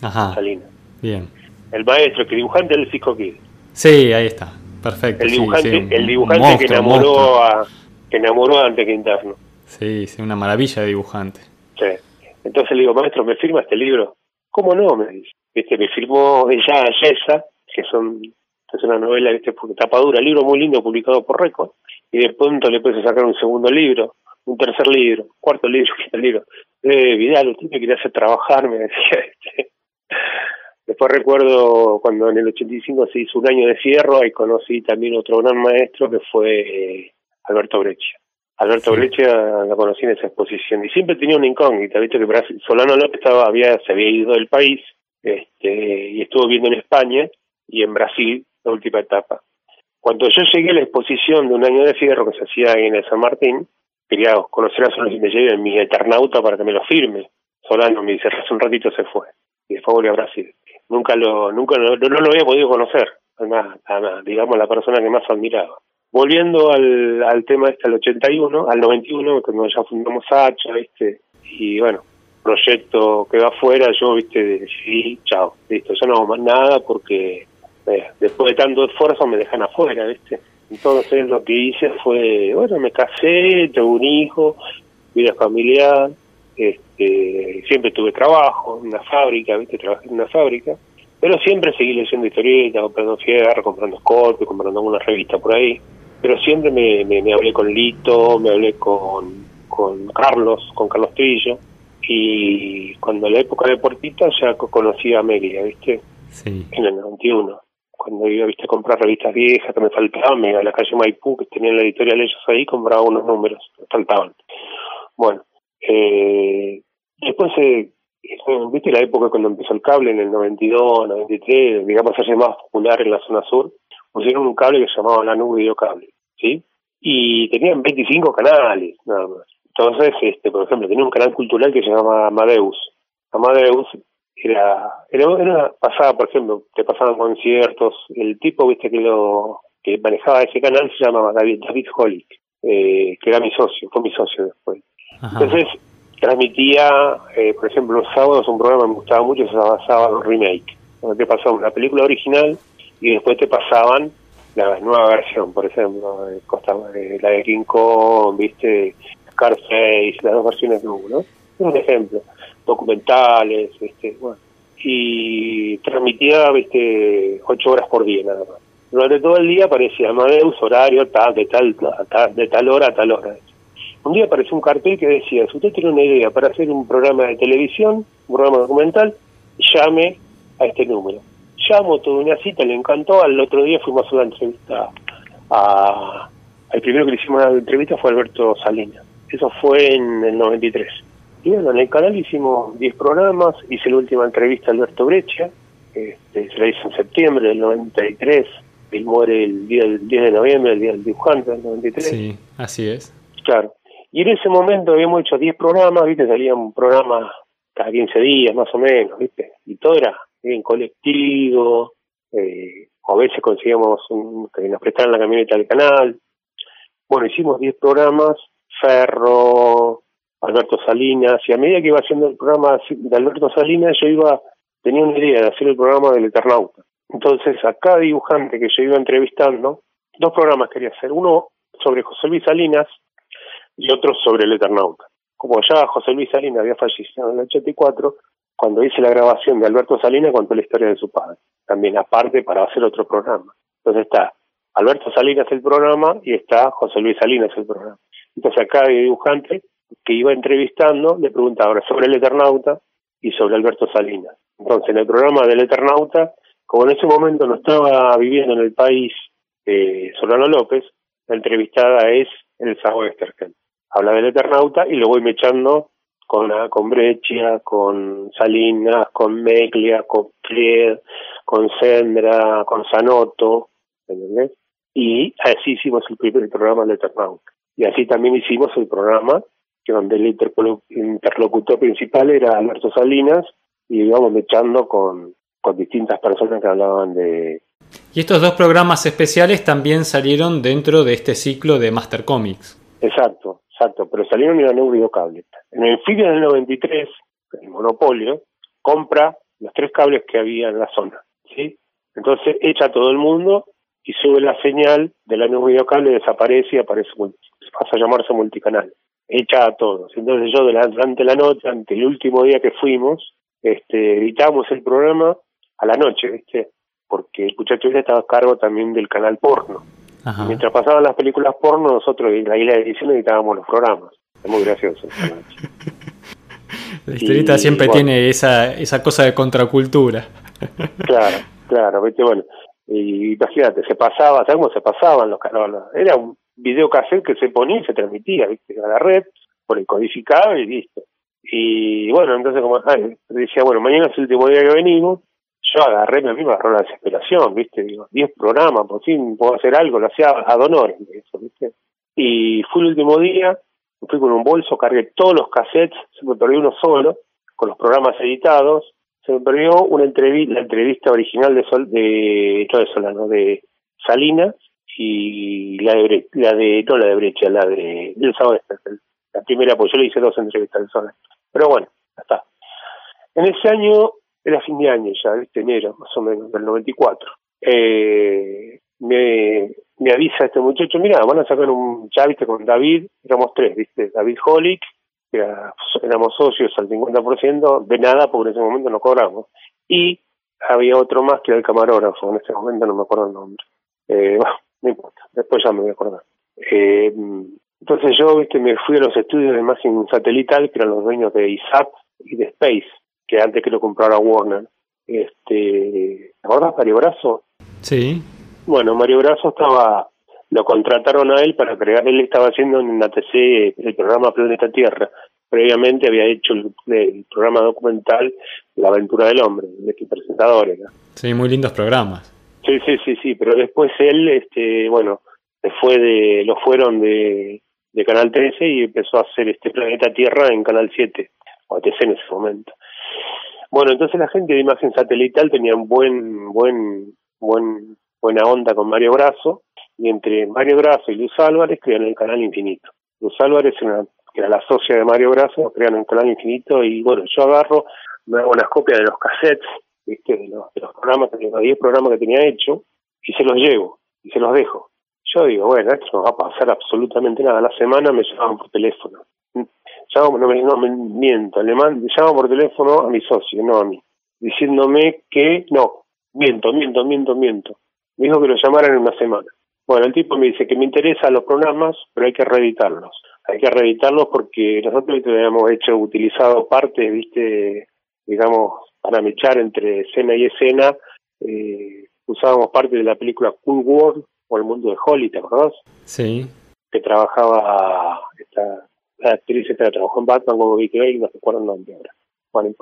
Ajá. Salinas. Bien. El maestro, que dibujante del Cisco Kid. Sí, ahí está. Perfecto. El dibujante, el dibujante que enamoró a que enamoró a Ante Quinterno. Sí, sí, una maravilla de dibujante. Sí. Entonces le digo, maestro, ¿me firma este libro? ¿Cómo no? Me dice. Viste, me firmó ella Yesa, que son es una novela, viste, tapadura, libro muy lindo publicado por Record, y de pronto le puedes sacar un segundo libro, un tercer libro, cuarto libro, quinto libro. Eh, Vidal, usted me quería hacer trabajar, me decía. Este. Después recuerdo cuando en el 85 se hizo un año de fierro, ahí conocí también otro gran maestro que fue eh, Alberto Breccia. Alberto sí. Breccia la conocí en esa exposición y siempre tenía una incógnita, viste que Brasil, Solano López estaba, había, se había ido del país este, y estuvo viendo en España y en Brasil la última etapa. Cuando yo llegué a la exposición de un año de fierro que se hacía en el San Martín, quería conocer a Solano y me lleve mi eternauta para que me lo firme. Solano me dice, hace un ratito se fue. Y después volvió a Brasil. Nunca lo, nunca no, lo había podido conocer. Además, digamos, la persona que más admiraba. Volviendo al, al tema este, al 81, al 91, cuando ya fundamos Hacha, ¿viste? Y bueno, proyecto que va afuera, yo, ¿viste? Decidí, chao, listo, ya no hago más nada porque eh, después de tanto esfuerzo me dejan afuera, ¿viste? Entonces lo que hice fue, bueno, me casé, tengo un hijo, vida familiar, este, siempre tuve trabajo en una fábrica, ¿viste? Trabajé en una fábrica, pero siempre seguí leyendo historietas, comprando fierro, comprando Scorpio, comprando alguna revista por ahí, pero siempre me, me, hablé con Lito, me hablé con, con Carlos, con Carlos Trillo, y cuando la época de Portita ya conocí a Amelia, ¿viste? Sí. En el 91 cuando iba ¿viste, a comprar revistas viejas que me faltaban, me iba a la calle Maipú, que tenían la editorial ellos ahí, compraba unos números, me faltaban. Bueno, eh, después, eh, viste la época cuando empezó el cable, en el 92, 93, digamos, se más popular en la zona sur, pusieron un cable que se llamaba La Nube Videocable, ¿sí? Y tenían 25 canales, nada más. Entonces, este, por ejemplo, tenía un canal cultural que se llama Amadeus. Amadeus era, era, era pasaba, por ejemplo, te pasaban conciertos, el tipo, viste, que lo que manejaba ese canal se llamaba David, David Holick, eh, que era mi socio, fue mi socio después. Entonces, transmitía, eh, por ejemplo, los sábados un programa que me gustaba mucho, se llamaba Sábado Remake, donde te pasaban la película original y después te pasaban la nueva versión, por ejemplo, eh, eh la de King Kong, viste, Scarface, las dos versiones de uno, un ejemplo documentales, este, bueno, y transmitía este, ocho horas por día nada más. Durante todo el día aparecía Amadeus, horario, tal, de tal, de tal hora a tal hora. Un día apareció un cartel que decía, si usted tiene una idea para hacer un programa de televisión, un programa documental, llame a este número. Llamo, tuve una cita, le encantó, al otro día fuimos a una entrevista a... El primero que le hicimos una entrevista fue Alberto Salinas. Eso fue en el 93. Y bueno, en el canal hicimos 10 programas, hice la última entrevista a Alberto Brecha, este, se la hice en septiembre del 93, él muere el día del 10 de noviembre, el día del dibujante del 93. Sí, así es. Claro. Y en ese momento habíamos hecho 10 programas, ¿viste? Salía un programa cada 15 días más o menos, ¿viste? Y todo era bien colectivo, eh, a veces conseguíamos que nos prestaran la camioneta del canal. Bueno, hicimos 10 programas, Ferro, Alberto Salinas, y a medida que iba haciendo el programa de Alberto Salinas, yo iba, tenía una idea de hacer el programa del Eternauta. Entonces, a cada dibujante que yo iba entrevistando, dos programas quería hacer, uno sobre José Luis Salinas y otro sobre el Eternauta. Como ya José Luis Salinas había fallecido en el 84, cuando hice la grabación de Alberto Salinas contó la historia de su padre, también aparte para hacer otro programa. Entonces está Alberto Salinas el programa y está José Luis Salinas el programa. Entonces a cada dibujante que iba entrevistando le preguntaba sobre el Eternauta y sobre Alberto Salinas. Entonces, en el programa del Eternauta, como en ese momento no estaba viviendo en el país eh, Solano López, la entrevistada es Elsa Westergen. Habla del Eternauta y lo voy mechando con, ah, con Breccia, con Salinas, con Meglia, con Flied, con Sendra, con Sanoto, ¿entendés? Y así hicimos el primer programa del Eternauta. Y así también hicimos el programa donde el interlocutor principal era Alberto Salinas y íbamos echando con, con distintas personas que hablaban de... Y estos dos programas especiales también salieron dentro de este ciclo de Master Comics. Exacto, exacto, pero salieron en el cable. En el fin del 93, el monopolio compra los tres cables que había en la zona, ¿sí? Entonces echa todo el mundo y sube la señal de la nuevo videocable, desaparece y aparece, pasa a llamarse multicanal hecha a todos. Entonces yo durante la noche, ante el último día que fuimos, este, editamos el programa a la noche, ¿viste? Porque el muchacho estaba a cargo también del canal porno. Mientras pasaban las películas porno, nosotros en la isla de edición editábamos los programas. Es muy gracioso. la historieta siempre tiene esa, esa cosa de contracultura. claro, claro, ¿viste? Bueno, y imagínate, se pasaba, ¿sabes cómo se pasaban los canales? Era un videocassette que se ponía y se transmitía, ¿viste? A la red, por el codificado y listo. Y bueno, entonces como decía, bueno, mañana es el último día que venimos, yo agarré, me agarró la desesperación, ¿viste? Digo, 10 programas, por fin puedo hacer algo, lo hacía a honores, eso, ¿viste? Y fue el último día, fui con un bolso, cargué todos los cassettes, se me perdió uno solo, con los programas editados, se me perdió una entrevista, la entrevista original de Sol, de, de Solano, de Salinas, y la de la de no la de Brecha, la de el sábado la primera pues yo le hice dos entrevistas al sol. Pero bueno, ya está. En ese año era fin de año ya, este enero más o menos del 94. eh, me, me avisa este muchacho, mira, van a sacar un, ya viste, con David, éramos tres, viste, David Holick, que éramos socios al 50%, de nada, porque en ese momento no cobramos. Y había otro más que era el camarógrafo, en ese momento no me acuerdo el nombre. Eh, bueno, no importa, después ya me voy a acordar. Eh, entonces yo, viste, me fui a los estudios de imagen satelital, que eran los dueños de ISAT y de Space, que antes que lo comprara Warner. Este, ¿Te acordás, Mario Brazo? Sí. Bueno, Mario Brazo estaba, lo contrataron a él para crear, él estaba haciendo en la TC el programa Planeta Tierra. Previamente había hecho el, programa documental La aventura del hombre, de que presentadores. Sí, muy lindos programas. Sí, sí, sí, sí, pero después él, este, bueno, fue de, lo fueron de, de Canal 13 y empezó a hacer este Planeta Tierra en Canal 7, o ATC en ese momento. Bueno, entonces la gente de imagen satelital tenía un buen, buen, buen, buena onda con Mario Brazo, y entre Mario Brazo y Luz Álvarez crean el Canal Infinito. Luz Álvarez, que era la socia de Mario Brazo, crean el Canal Infinito, y bueno, yo agarro, me hago unas copias de los cassettes, ¿viste? De los, programas, de los 10 programas que tenía hecho, y se los llevo, y se los dejo. Yo digo, bueno, esto no va a pasar absolutamente nada. La semana me llaman por teléfono. Llamo, no, me, no me miento, le, llamo por teléfono a mi socio, no a mí, diciéndome que no, miento, miento, miento, miento. Me dijo que lo llamaran en una semana. Bueno, el tipo me dice que me interesan los programas, pero hay que reeditarlos. Hay que reeditarlos porque nosotros habíamos hecho, utilizado partes, viste, digamos, para mechar entre escena y escena. Eh, usábamos parte de la película Cool World o El Mundo de Holly, ¿te acordás? Sí. Que trabajaba, esta, la actriz que trabajó en Batman como Vicky Bale, no recuerdo el nombre ahora. Bueno,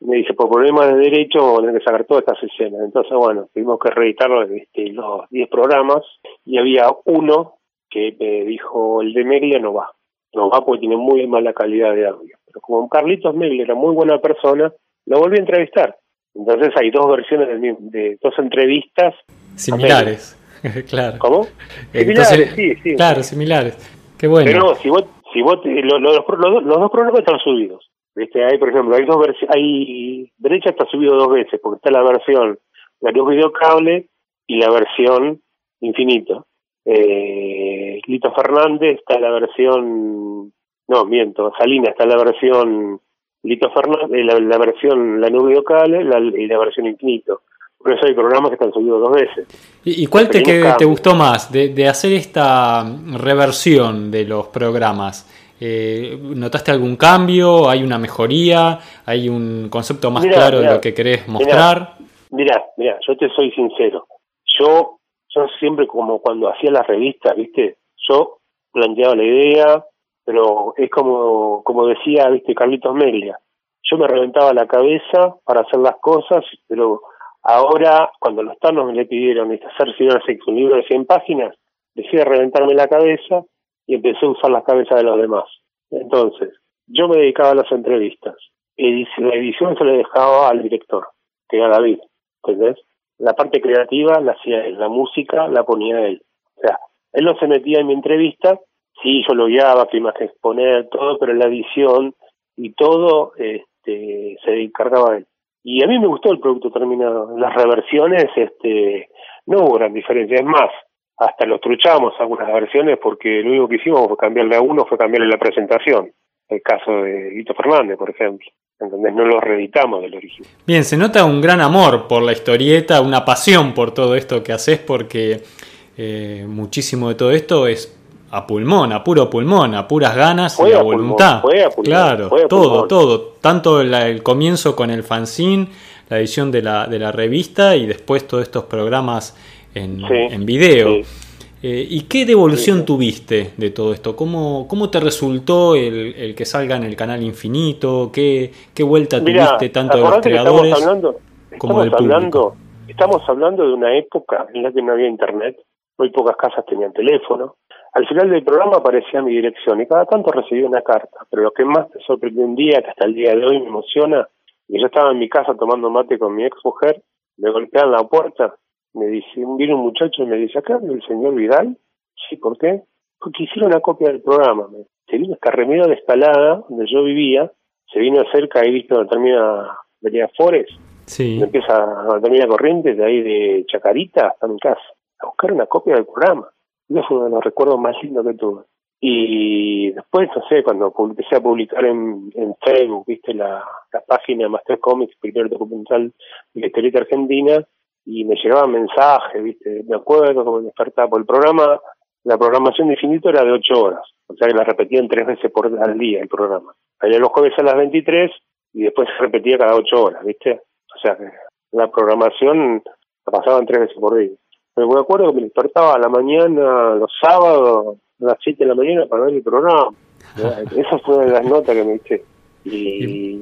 me dice, por problemas de derecho vamos a tener que sacar todas estas escenas. Entonces, bueno, tuvimos que reeditar este, los 10 programas y había uno que me dijo, el de Meglia no va. No va porque tiene muy mala calidad de audio. Pero como Carlitos Meglia era muy buena persona, lo volví a entrevistar. Entonces hay dos versiones de, de dos entrevistas. Similares. claro. ¿Cómo? Similares, sí, sí. Claro, similares. Qué bueno. Pero si vos, si vos los, los, dos programas están subidos. ¿Viste? Hay, por ejemplo, hay dos hay, derecha está subido dos veces, porque está la versión la luz videocable y la versión infinito. Eh, Lito Fernández está la versión, no, miento, Salina está la versión Lito Fernández, la, la versión la nube videocable y la versión infinito. Por eso hay programas que están subidos dos veces. ¿Y, cuál te, te gustó más de, de, hacer esta reversión de los programas? Eh, ¿Notaste algún cambio? ¿Hay una mejoría? ¿Hay un concepto más claro de lo que querés mostrar? Mira, mira, yo te soy sincero. Yo, yo siempre como cuando hacía las revistas, ¿viste? Yo planteaba la idea, pero es como, como decía, ¿viste? Carlitos Meglia. Yo me reventaba la cabeza para hacer las cosas, pero Ahora, cuando los Thanos me le pidieron hacer un libro de 100 páginas, dejé de reventarme la cabeza y empecé a usar las cabezas de los demás. Entonces, yo me dedicaba a las entrevistas. Y la edición se le dejaba al director, que era David, ¿entendés? La parte creativa la hacía él, la música la ponía él. O sea, él no se metía en mi entrevista, sí, yo lo guiaba, que que exponer, todo, pero la edición y todo este, se encargaba él y a mí me gustó el producto terminado. Las reversiones, este, no hubo gran diferencia. Es más, hasta los truchamos algunas versiones porque lo único que hicimos fue cambiarle a uno, fue cambiarle la presentación. El caso de Lito Fernández, por ejemplo. ¿Entendés? No lo reeditamos del origen. Bien, se nota un gran amor por la historieta, una pasión por todo esto que haces porque eh, muchísimo de todo esto es a pulmón, a puro pulmón, a puras ganas y a, voluntad. claro, todo, todo. Tanto el comienzo con el fanzine, la edición de la, de la revista y después todos estos programas en, en video. Eh, ¿Y qué devolución tuviste de todo esto? ¿Cómo, cómo te resultó el, el, que salga en el canal infinito? ¿Qué, qué vuelta tuviste tanto de los creadores estamos hablando, como del Hablando, estamos hablando de una época en la que no había internet, muy pocas casas tenían teléfono, al final del programa aparecía mi dirección y cada tanto recibía una carta, pero lo que más me sorprendió un día, que hasta el día de hoy me emociona, y yo estaba en mi casa tomando mate con mi ex mujer, me golpean la puerta, me dice, viene un muchacho y me dice, ¿acá el señor Vidal? Sí, ¿por qué? Porque hicieron una copia del programa. Se vino esta remedio de escalada, donde yo vivía, se vino cerca, ahí visto donde termina Avenida Forest, Sí. Empieza a terminar corriente de ahí de Chacarita hasta mi casa, a buscar una copia del programa. Eso fue uno de los recuerdos más lindos que tuve. Y después, no sé, cuando empecé a publicar en, en Facebook, viste, la, la página Master Comics, primer documental de la historieta argentina, y me llegaban mensajes, viste, me acuerdo como me despertaba por el programa, la programación de Infinito era de ocho horas, o sea que la repetían tres veces por al día el programa. Salía los jueves a las 23 y después se repetía cada ocho horas, viste, o sea que la programación la pasaban tres veces por día. Me acuerdo que me despertaba a la mañana, los sábados, a las 7 de la mañana para ver el programa. Esa fue una de las notas que me hice. Y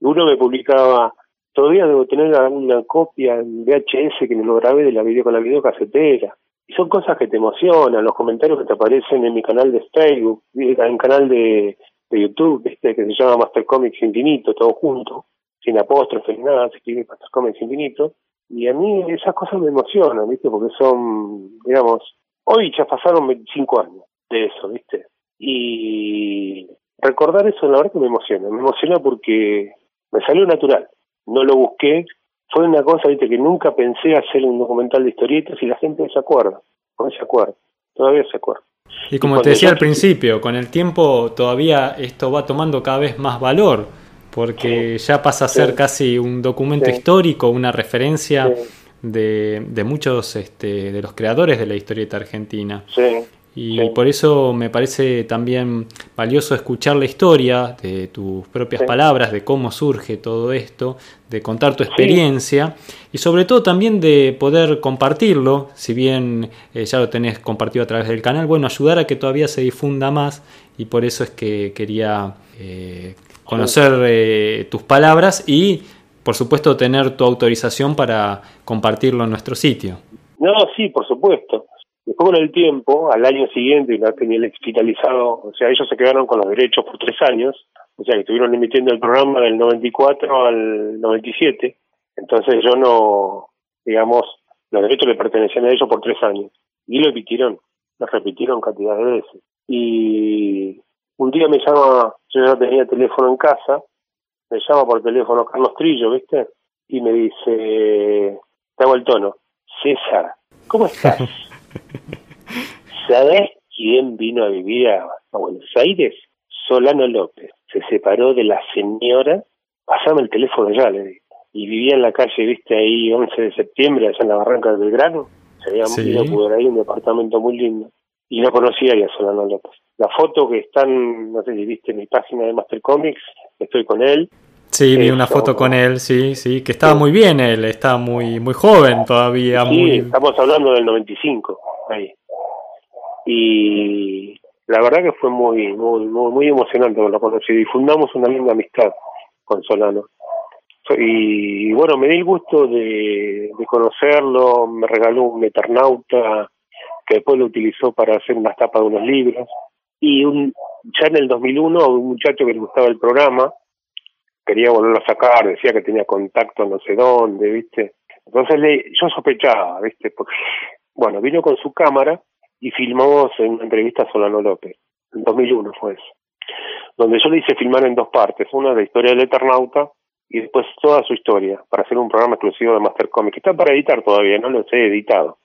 uno me publicaba, todavía debo tener una copia en VHS que me lo grabé de la video con la videocasetera. Y son cosas que te emocionan, los comentarios que te aparecen en mi canal de Facebook, en canal de, de YouTube, este que se llama Master Comics Infinito, todo junto, sin apóstrofe ni nada, se escribe Master Comics Infinito. Y a mí esas cosas me emocionan, ¿viste? Porque son, digamos, hoy ya pasaron 25 años de eso, ¿viste? Y recordar eso, la verdad que me emociona. Me emociona porque me salió natural. No lo busqué. Fue una cosa, ¿viste? Que nunca pensé hacer un documental de historietas y la gente se acuerda. No se acuerda. Todavía se acuerda. Y como te decía al principio, con el tiempo todavía esto va tomando cada vez más valor, porque ya pasa a ser casi un documento histórico, una referencia de, de, muchos este, de los creadores de la historieta argentina. Sí. Y por eso me parece también valioso escuchar la historia de tus propias palabras, de cómo surge todo esto, de contar tu experiencia y sobre todo también de poder compartirlo, si bien eh, ya lo tenés compartido a través del canal, bueno, ayudar a que todavía se difunda más y por eso es que quería eh, conocer eh, tus palabras y por supuesto tener tu autorización para compartirlo en nuestro sitio. No, sí, por supuesto. Después con el tiempo, al año siguiente, una tenía el finalizado, o sea, ellos se quedaron con los derechos por tres años, o sea, que estuvieron emitiendo el programa del 94 al 97, entonces yo no, digamos, los derechos le pertenecían a ellos por tres años, y lo emitieron, lo repitieron cantidad de veces. Y un día me llama, yo ya tenía teléfono en casa, me llama por teléfono Carlos Trillo, ¿viste? Y me dice, te hago el tono, César, ¿cómo estás? ¿Sabes quién vino a vivir a, Buenos Aires? Solano López. Se separó de la señora, pasame el teléfono ya, le dije. Y vivía en la calle, viste, ahí 11 de septiembre, allá en la barranca del Belgrano. Se había sí. por ahí, un departamento muy lindo. Y no conocía a Solano López. La foto que están, no sé si viste en mi página de Master Comics, estoy con él. Sí, vi una foto con él, sí, sí, que estaba muy bien él, estaba muy muy joven todavía. Sí, muy... estamos hablando del 95, ahí. Y la verdad que fue muy muy muy, emocionante cuando lo conocí y fundamos una linda amistad con Solano. Y, bueno, me di el gusto de, de conocerlo, me regaló un Eternauta que después lo utilizó para hacer una tapa de unos libros. Y un, ya en el 2001, un muchacho que le gustaba el programa, quería volverlo a sacar, decía que tenía contacto no sé dónde, ¿viste? Entonces le, yo sospechaba, ¿viste? Porque, bueno, vino con su cámara y filmamos en una entrevista a Solano López, en 2001 fue eso, donde yo le hice filmar en dos partes, una de la historia del Eternauta y después toda su historia, para hacer un programa exclusivo de Master Comics, que está para editar todavía, no lo he editado.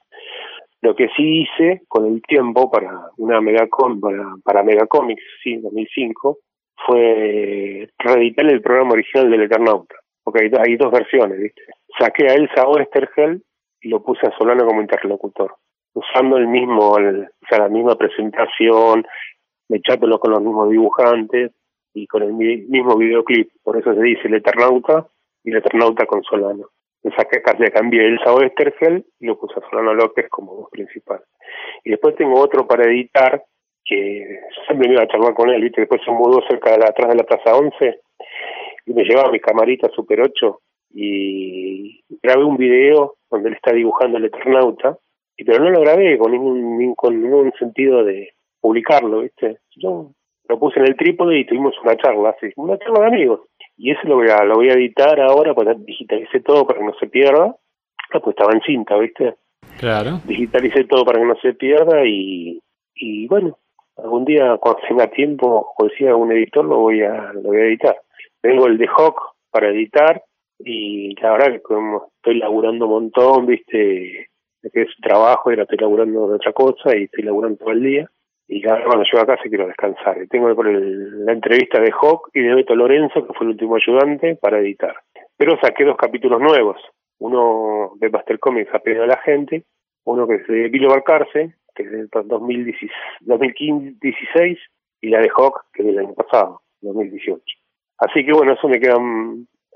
Lo que sí hice con el tiempo para una Megacom, para, para Megacomics, sí, 2005, fue reeditar el programa original del Eternauta, porque hay, dos versiones, ¿viste? Saqué a Elsa Oestergel y lo puse a Solano como interlocutor, usando el mismo, o sea, la misma presentación, echándolo con los mismos dibujantes y con el mismo videoclip, por eso se dice el Eternauta y el Eternauta con Solano. Le saqué, le cambié Elsa Oestergel y lo puse a Solano López como voz principal. Y después tengo otro para editar, que siempre me iba a charlar con él, ¿viste? Después se mudó cerca de la, atrás de la Plaza 11 y me llevaba mi camarita Super 8 y grabé un video donde él está dibujando el Eternauta, y pero no lo grabé con ningún, con ningún sentido de publicarlo, ¿viste? Yo lo puse en el trípode y tuvimos una charla, así, una charla de amigos. Y eso lo voy a, lo voy a editar ahora, pues digitalicé todo para que no se pierda. Ah, pues estaba en cinta, ¿viste? Claro. Digitalicé todo para que no se pierda y, y bueno, algún día cuando tenga tiempo o decía un editor lo voy a lo voy a editar tengo el de Hawk para editar y la verdad que como estoy laburando un montón, viste, que es trabajo y ahora estoy laburando de otra cosa y estoy laburando todo el día. Y ahora cuando llego a casa quiero descansar. Tengo la entrevista de Hawk y de Beto Lorenzo, que fue el último ayudante, para editar. Pero saqué dos capítulos nuevos. Uno de Master Comics a pedido de la gente, uno que es de Vilo Barcarce, que es del 2016, y la de Hawk, que es del año pasado, 2018. Así que bueno, eso me queda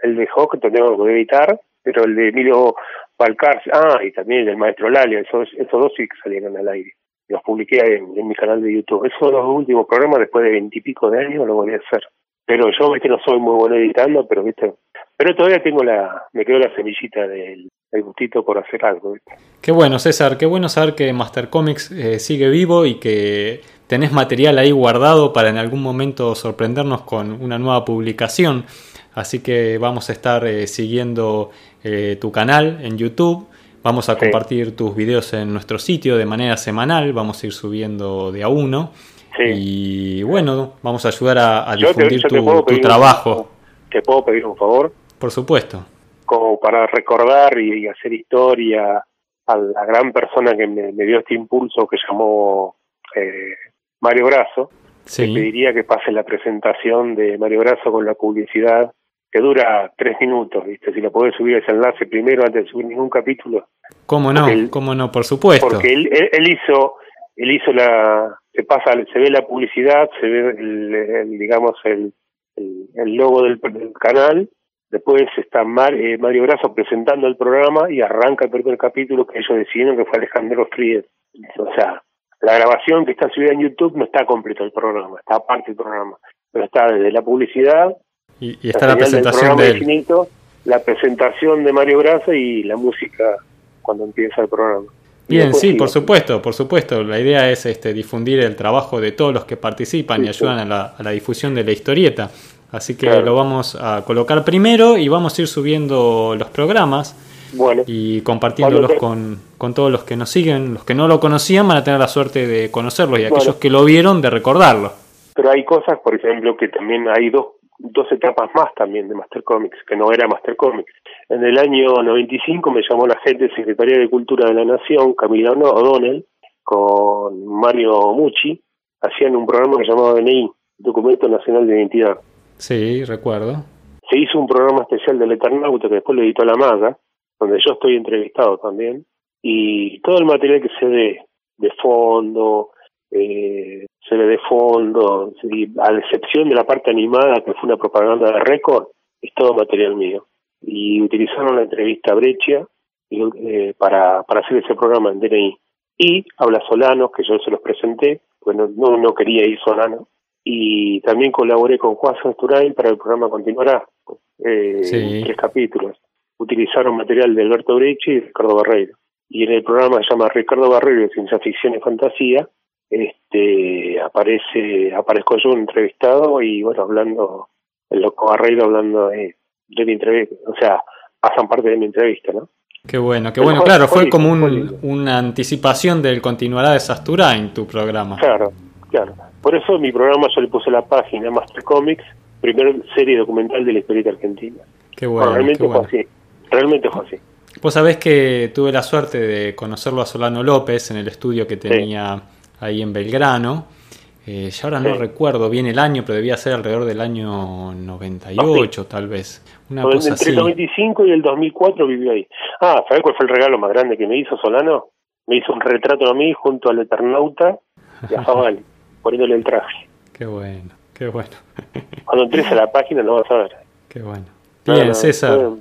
el de Hawk, que tengo que editar, pero el de Emilio Balcarce, ah, y también el del Maestro Lalia, esos, esos dos sí que salieron al aire. Los publiqué en, mi canal de YouTube. Esos los últimos programas, después de veintipico de años, lo voy a hacer. Pero yo, viste, no soy muy bueno editando, pero, viste, pero todavía tengo la, me quedó la semillita del, gustito por hacer algo. ¿viste? Qué bueno, César, qué bueno saber que Master Comics eh, sigue vivo y que tenés material ahí guardado para en algún momento sorprendernos con una nueva publicación. Así que vamos a estar eh, siguiendo eh, tu canal en YouTube. Vamos a compartir tus videos en nuestro sitio de manera semanal. Vamos a ir subiendo de a uno. Y bueno, vamos a ayudar a, difundir tu, trabajo. ¿Te puedo pedir un favor? Por supuesto. Como para recordar y, hacer historia a la gran persona que me, dio este impulso que llamó eh, Mario Grasso. Te pediría que pase la presentación de Mario Grasso con la publicidad que dura tres minutos, ¿viste? Si lo podés subir ese enlace primero antes de subir ningún capítulo. ¿Cómo no? ¿Cómo no? Por supuesto. Porque él, él, hizo, él hizo la, se pasa, se ve la publicidad, se ve, el, digamos, el, el, logo del, canal, después está eh, Mario Grasso presentando el programa y arranca el primer capítulo que ellos decidieron que fue Alejandro Fried. O sea, la grabación que está subida en YouTube no está completo el programa, está aparte del programa, pero está desde la publicidad y, está la, presentación de la presentación de Mario Grasa y la música cuando empieza el programa. Bien, sí, por supuesto, por supuesto. La idea es este, difundir el trabajo de todos los que participan y ayudan a la, difusión de la historieta. Así que lo vamos a colocar primero y vamos a ir subiendo los programas y compartiéndolos con, con, todos los que nos siguen. Los que no lo conocían van a tener la suerte de conocerlos y aquellos que lo vieron de recordarlo. Pero hay cosas, por ejemplo, que también hay dos dos etapas más también de Master Comics, que no era Master Comics. En el año 95 me llamó la gente Secretaría de Cultura de la Nación, Camila O'Donnell, con Mario Mucci, hacían un programa que llamaba DNI, Documento Nacional de Identidad. Sí, recuerdo. Se hizo un programa especial del Eternauta que después lo editó La Maga, donde yo estoy entrevistado también, y todo el material que se ve de fondo, eh, se ve de fondo, a excepción de la parte animada que fue una propaganda de récord, es todo material mío. Y utilizaron la entrevista Breccia eh, para, para hacer ese programa en DNI. Y habla Solano, que yo se los presenté, pues no, no, quería ir Solano. Y también colaboré con Juan Santurain para el programa Continuará, eh, tres capítulos. Utilizaron material de Alberto Breccia y Ricardo Barreiro. Y en el programa se llama Ricardo Barreiro de Ciencia Ficción y Fantasía, este aparece aparezco yo entrevistado y bueno hablando el loco Barreiro hablando de, mi entrevista o sea pasan parte de mi entrevista no Qué bueno, qué bueno, claro, fue como un, una anticipación del continuará de Sastura en tu programa. Claro, claro. Por eso mi programa yo le puse la página Master Comics, primera serie documental de la historia argentina. Qué bueno. realmente fue así, realmente fue así. Vos sabés que tuve la suerte de conocerlo a Solano López en el estudio que tenía ahí en Belgrano. Eh, ya ahora no recuerdo bien el año, pero debía ser alrededor del año 98, tal vez. Una cosa entre el 95 y el 2004 vivió ahí. Ah, ¿sabes cuál fue el regalo más grande que me hizo Solano? Me hizo un retrato a mí junto al Eternauta y a Fabal, poniéndole el traje. Qué bueno, qué bueno. Cuando entres a la página lo vas a ver. Qué bueno. Bien, César.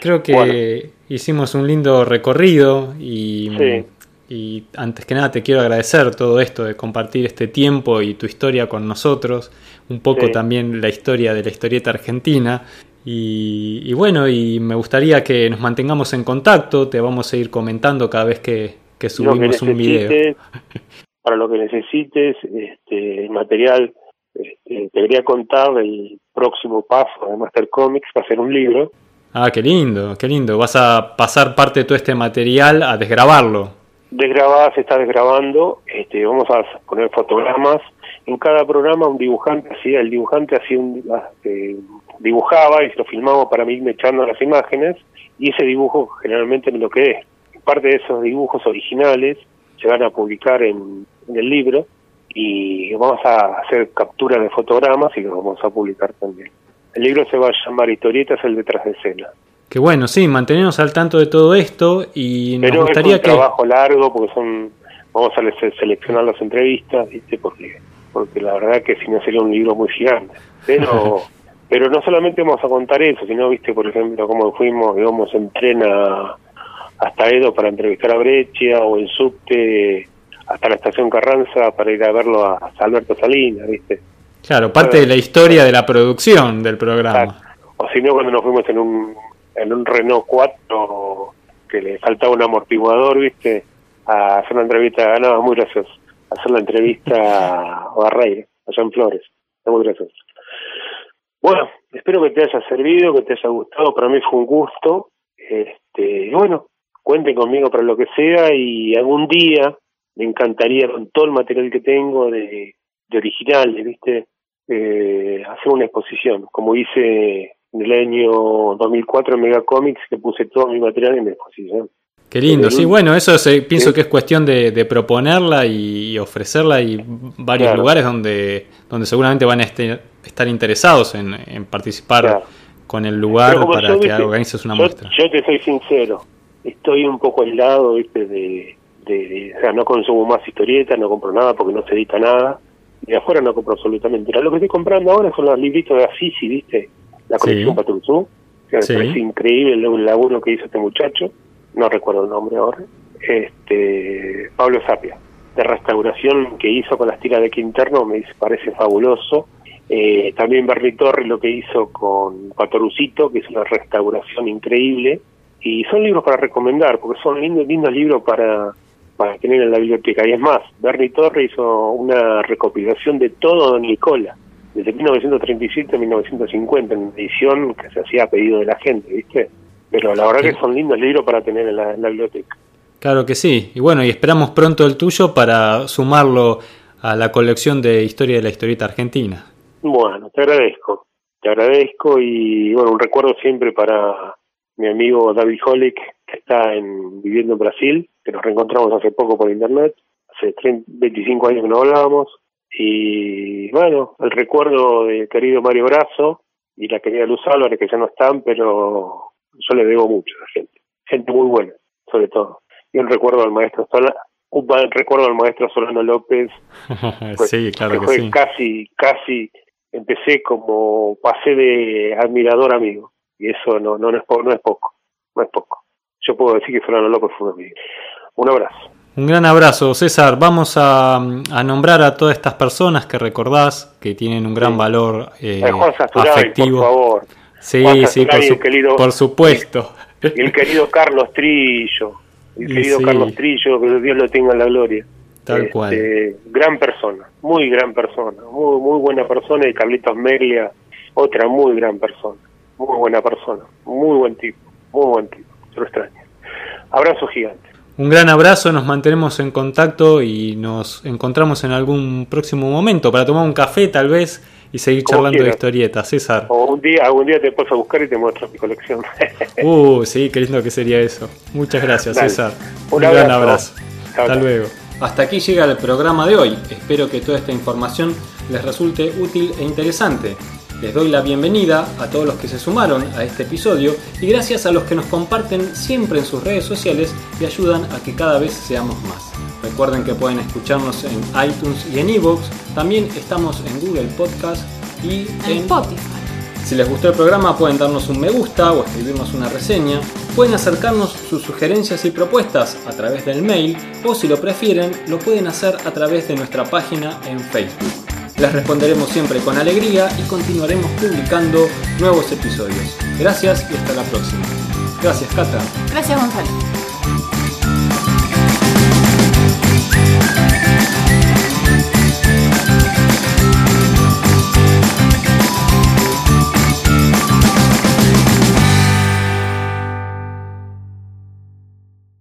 Creo que hicimos un lindo recorrido y sí y antes que nada te quiero agradecer todo esto de compartir este tiempo y tu historia con nosotros, un poco también la historia de la historieta argentina. Y, bueno, y me gustaría que nos mantengamos en contacto, te vamos a ir comentando cada vez que, subimos un video. Para lo que necesites, este, material, este, te quería contar el próximo paso de Master Comics, va a ser un libro. Ah, qué lindo, qué lindo. Vas a pasar parte de todo este material a desgrabarlo desgrabada se está desgrabando, este, vamos a poner fotogramas. En cada programa un dibujante hacía, el dibujante hacía un, este, dibujaba y lo filmaba para mí me echando las imágenes y ese dibujo generalmente me lo quedé. Parte de esos dibujos originales se van a publicar en, el libro y vamos a hacer captura de fotogramas y los vamos a publicar también. El libro se va a llamar Historietas el detrás de escena. Qué bueno, sí, mantenernos al tanto de todo esto y nos Pero gustaría es un trabajo largo porque son vamos a seleccionar las entrevistas, ¿viste? Porque porque la verdad que si no sería un libro muy gigante. Pero pero no solamente vamos a contar eso, sino, viste, por ejemplo, cómo fuimos, íbamos en tren hasta Edo para entrevistar a Breccia o en subte hasta la estación Carranza para ir a verlo a, Alberto Salinas, viste. Claro, parte de la historia de la producción del programa. O si no, cuando nos fuimos en un, en un Renault 4 que le faltaba un amortiguador, viste, a hacer una entrevista, ganaba muy gracioso, hacer la entrevista a Barreira, allá en Flores, muy gracioso. Bueno, espero que te haya servido, que te haya gustado. Para mí fue un gusto. Este, bueno, cuenten conmigo para lo que sea y algún día me encantaría con todo el material que tengo de, de originales, ¿viste? Eh, hacer una exposición, como hice en el año 2004 en Megacomics, que puse todo mi material en mi exposición. Qué lindo, sí, bueno, eso pienso que es cuestión de, proponerla y ofrecerla y varios lugares donde, donde seguramente van a estar interesados en, participar con el lugar para que organices una muestra. Yo te soy sincero, estoy un poco aislado, ¿viste? De, de, o sea, no consumo más historietas, no compro nada porque no se edita nada, y de afuera no compro absolutamente nada. Lo que estoy comprando ahora son los libritos de Assisi, ¿viste? La colección sí. que me parece increíble el laburo que hizo este muchacho no recuerdo el nombre ahora, este Pablo Sapia, de restauración que hizo con las tiras de Quinterno, me parece fabuloso. Eh, también Bernie Torres lo que hizo con Patorucito, que es una restauración increíble. Y son libros para recomendar, porque son lindos, lindos libros para, para tener en la biblioteca. Y es más, Bernie Torres hizo una recopilación de todo Don Nicola, desde 1937 a 1950, en edición que se hacía a pedido de la gente, ¿viste? Pero la verdad que son lindos libros para tener en la, biblioteca. Claro que sí. Y bueno, y esperamos pronto el tuyo para sumarlo a la colección de historia de la historieta argentina. Bueno, te agradezco. Te agradezco y bueno, un recuerdo siempre para mi amigo David Holick, que está en, viviendo en Brasil, que nos reencontramos hace poco por internet, hace 25 años que no hablábamos. Y bueno, el recuerdo del querido Mario Brazo y la querida Luz Álvarez, que ya no están, pero yo le debo mucho a la gente, gente muy buena, sobre todo. Y un recuerdo al maestro Solano, un recuerdo al maestro Solano López. sí, claro que, fue casi, casi, empecé como, pasé de admirador amigo. Y eso no, no, es, no es poco, no es poco. Yo puedo decir que Solano López fue un. Un abrazo. Un gran abrazo, César. Vamos a, a, nombrar a todas estas personas que recordás, que tienen un gran valor eh, afectivo. Por favor. Sí, sí, por, supuesto. Y el querido Carlos Trillo, el querido Carlos Trillo, que Dios lo tenga en la gloria. Tal este, cual. Gran persona, muy gran persona, muy, muy buena persona. Y Carlitos Meglia, otra muy gran persona, muy buena persona, muy buen tipo, muy buen tipo. Se lo extraño. Abrazo gigante. Un gran abrazo, nos mantenemos en contacto y nos encontramos en algún próximo momento para tomar un café tal vez y seguir charlando de historietas, César. O un día, algún día te puedo buscar y te muestro mi colección. uh, sí, qué lindo que sería eso. Muchas gracias, César. Un, gran abrazo. Hasta luego. Hasta aquí llega el programa de hoy. Espero que toda esta información les resulte útil e interesante. Les doy la bienvenida a todos los que se sumaron a este episodio y gracias a los que nos comparten siempre en sus redes sociales y ayudan a que cada vez seamos más. Recuerden que pueden escucharnos en iTunes y en Evox. También estamos en Google Podcast y en, Spotify. Si les gustó el programa pueden darnos un me gusta o escribirnos una reseña. Pueden acercarnos sus sugerencias y propuestas a través del mail o si lo prefieren lo pueden hacer a través de nuestra página en Facebook. Les responderemos siempre con alegría y continuaremos publicando nuevos episodios. Gracias y hasta la próxima. Gracias, Cata. Gracias, Gonzalo.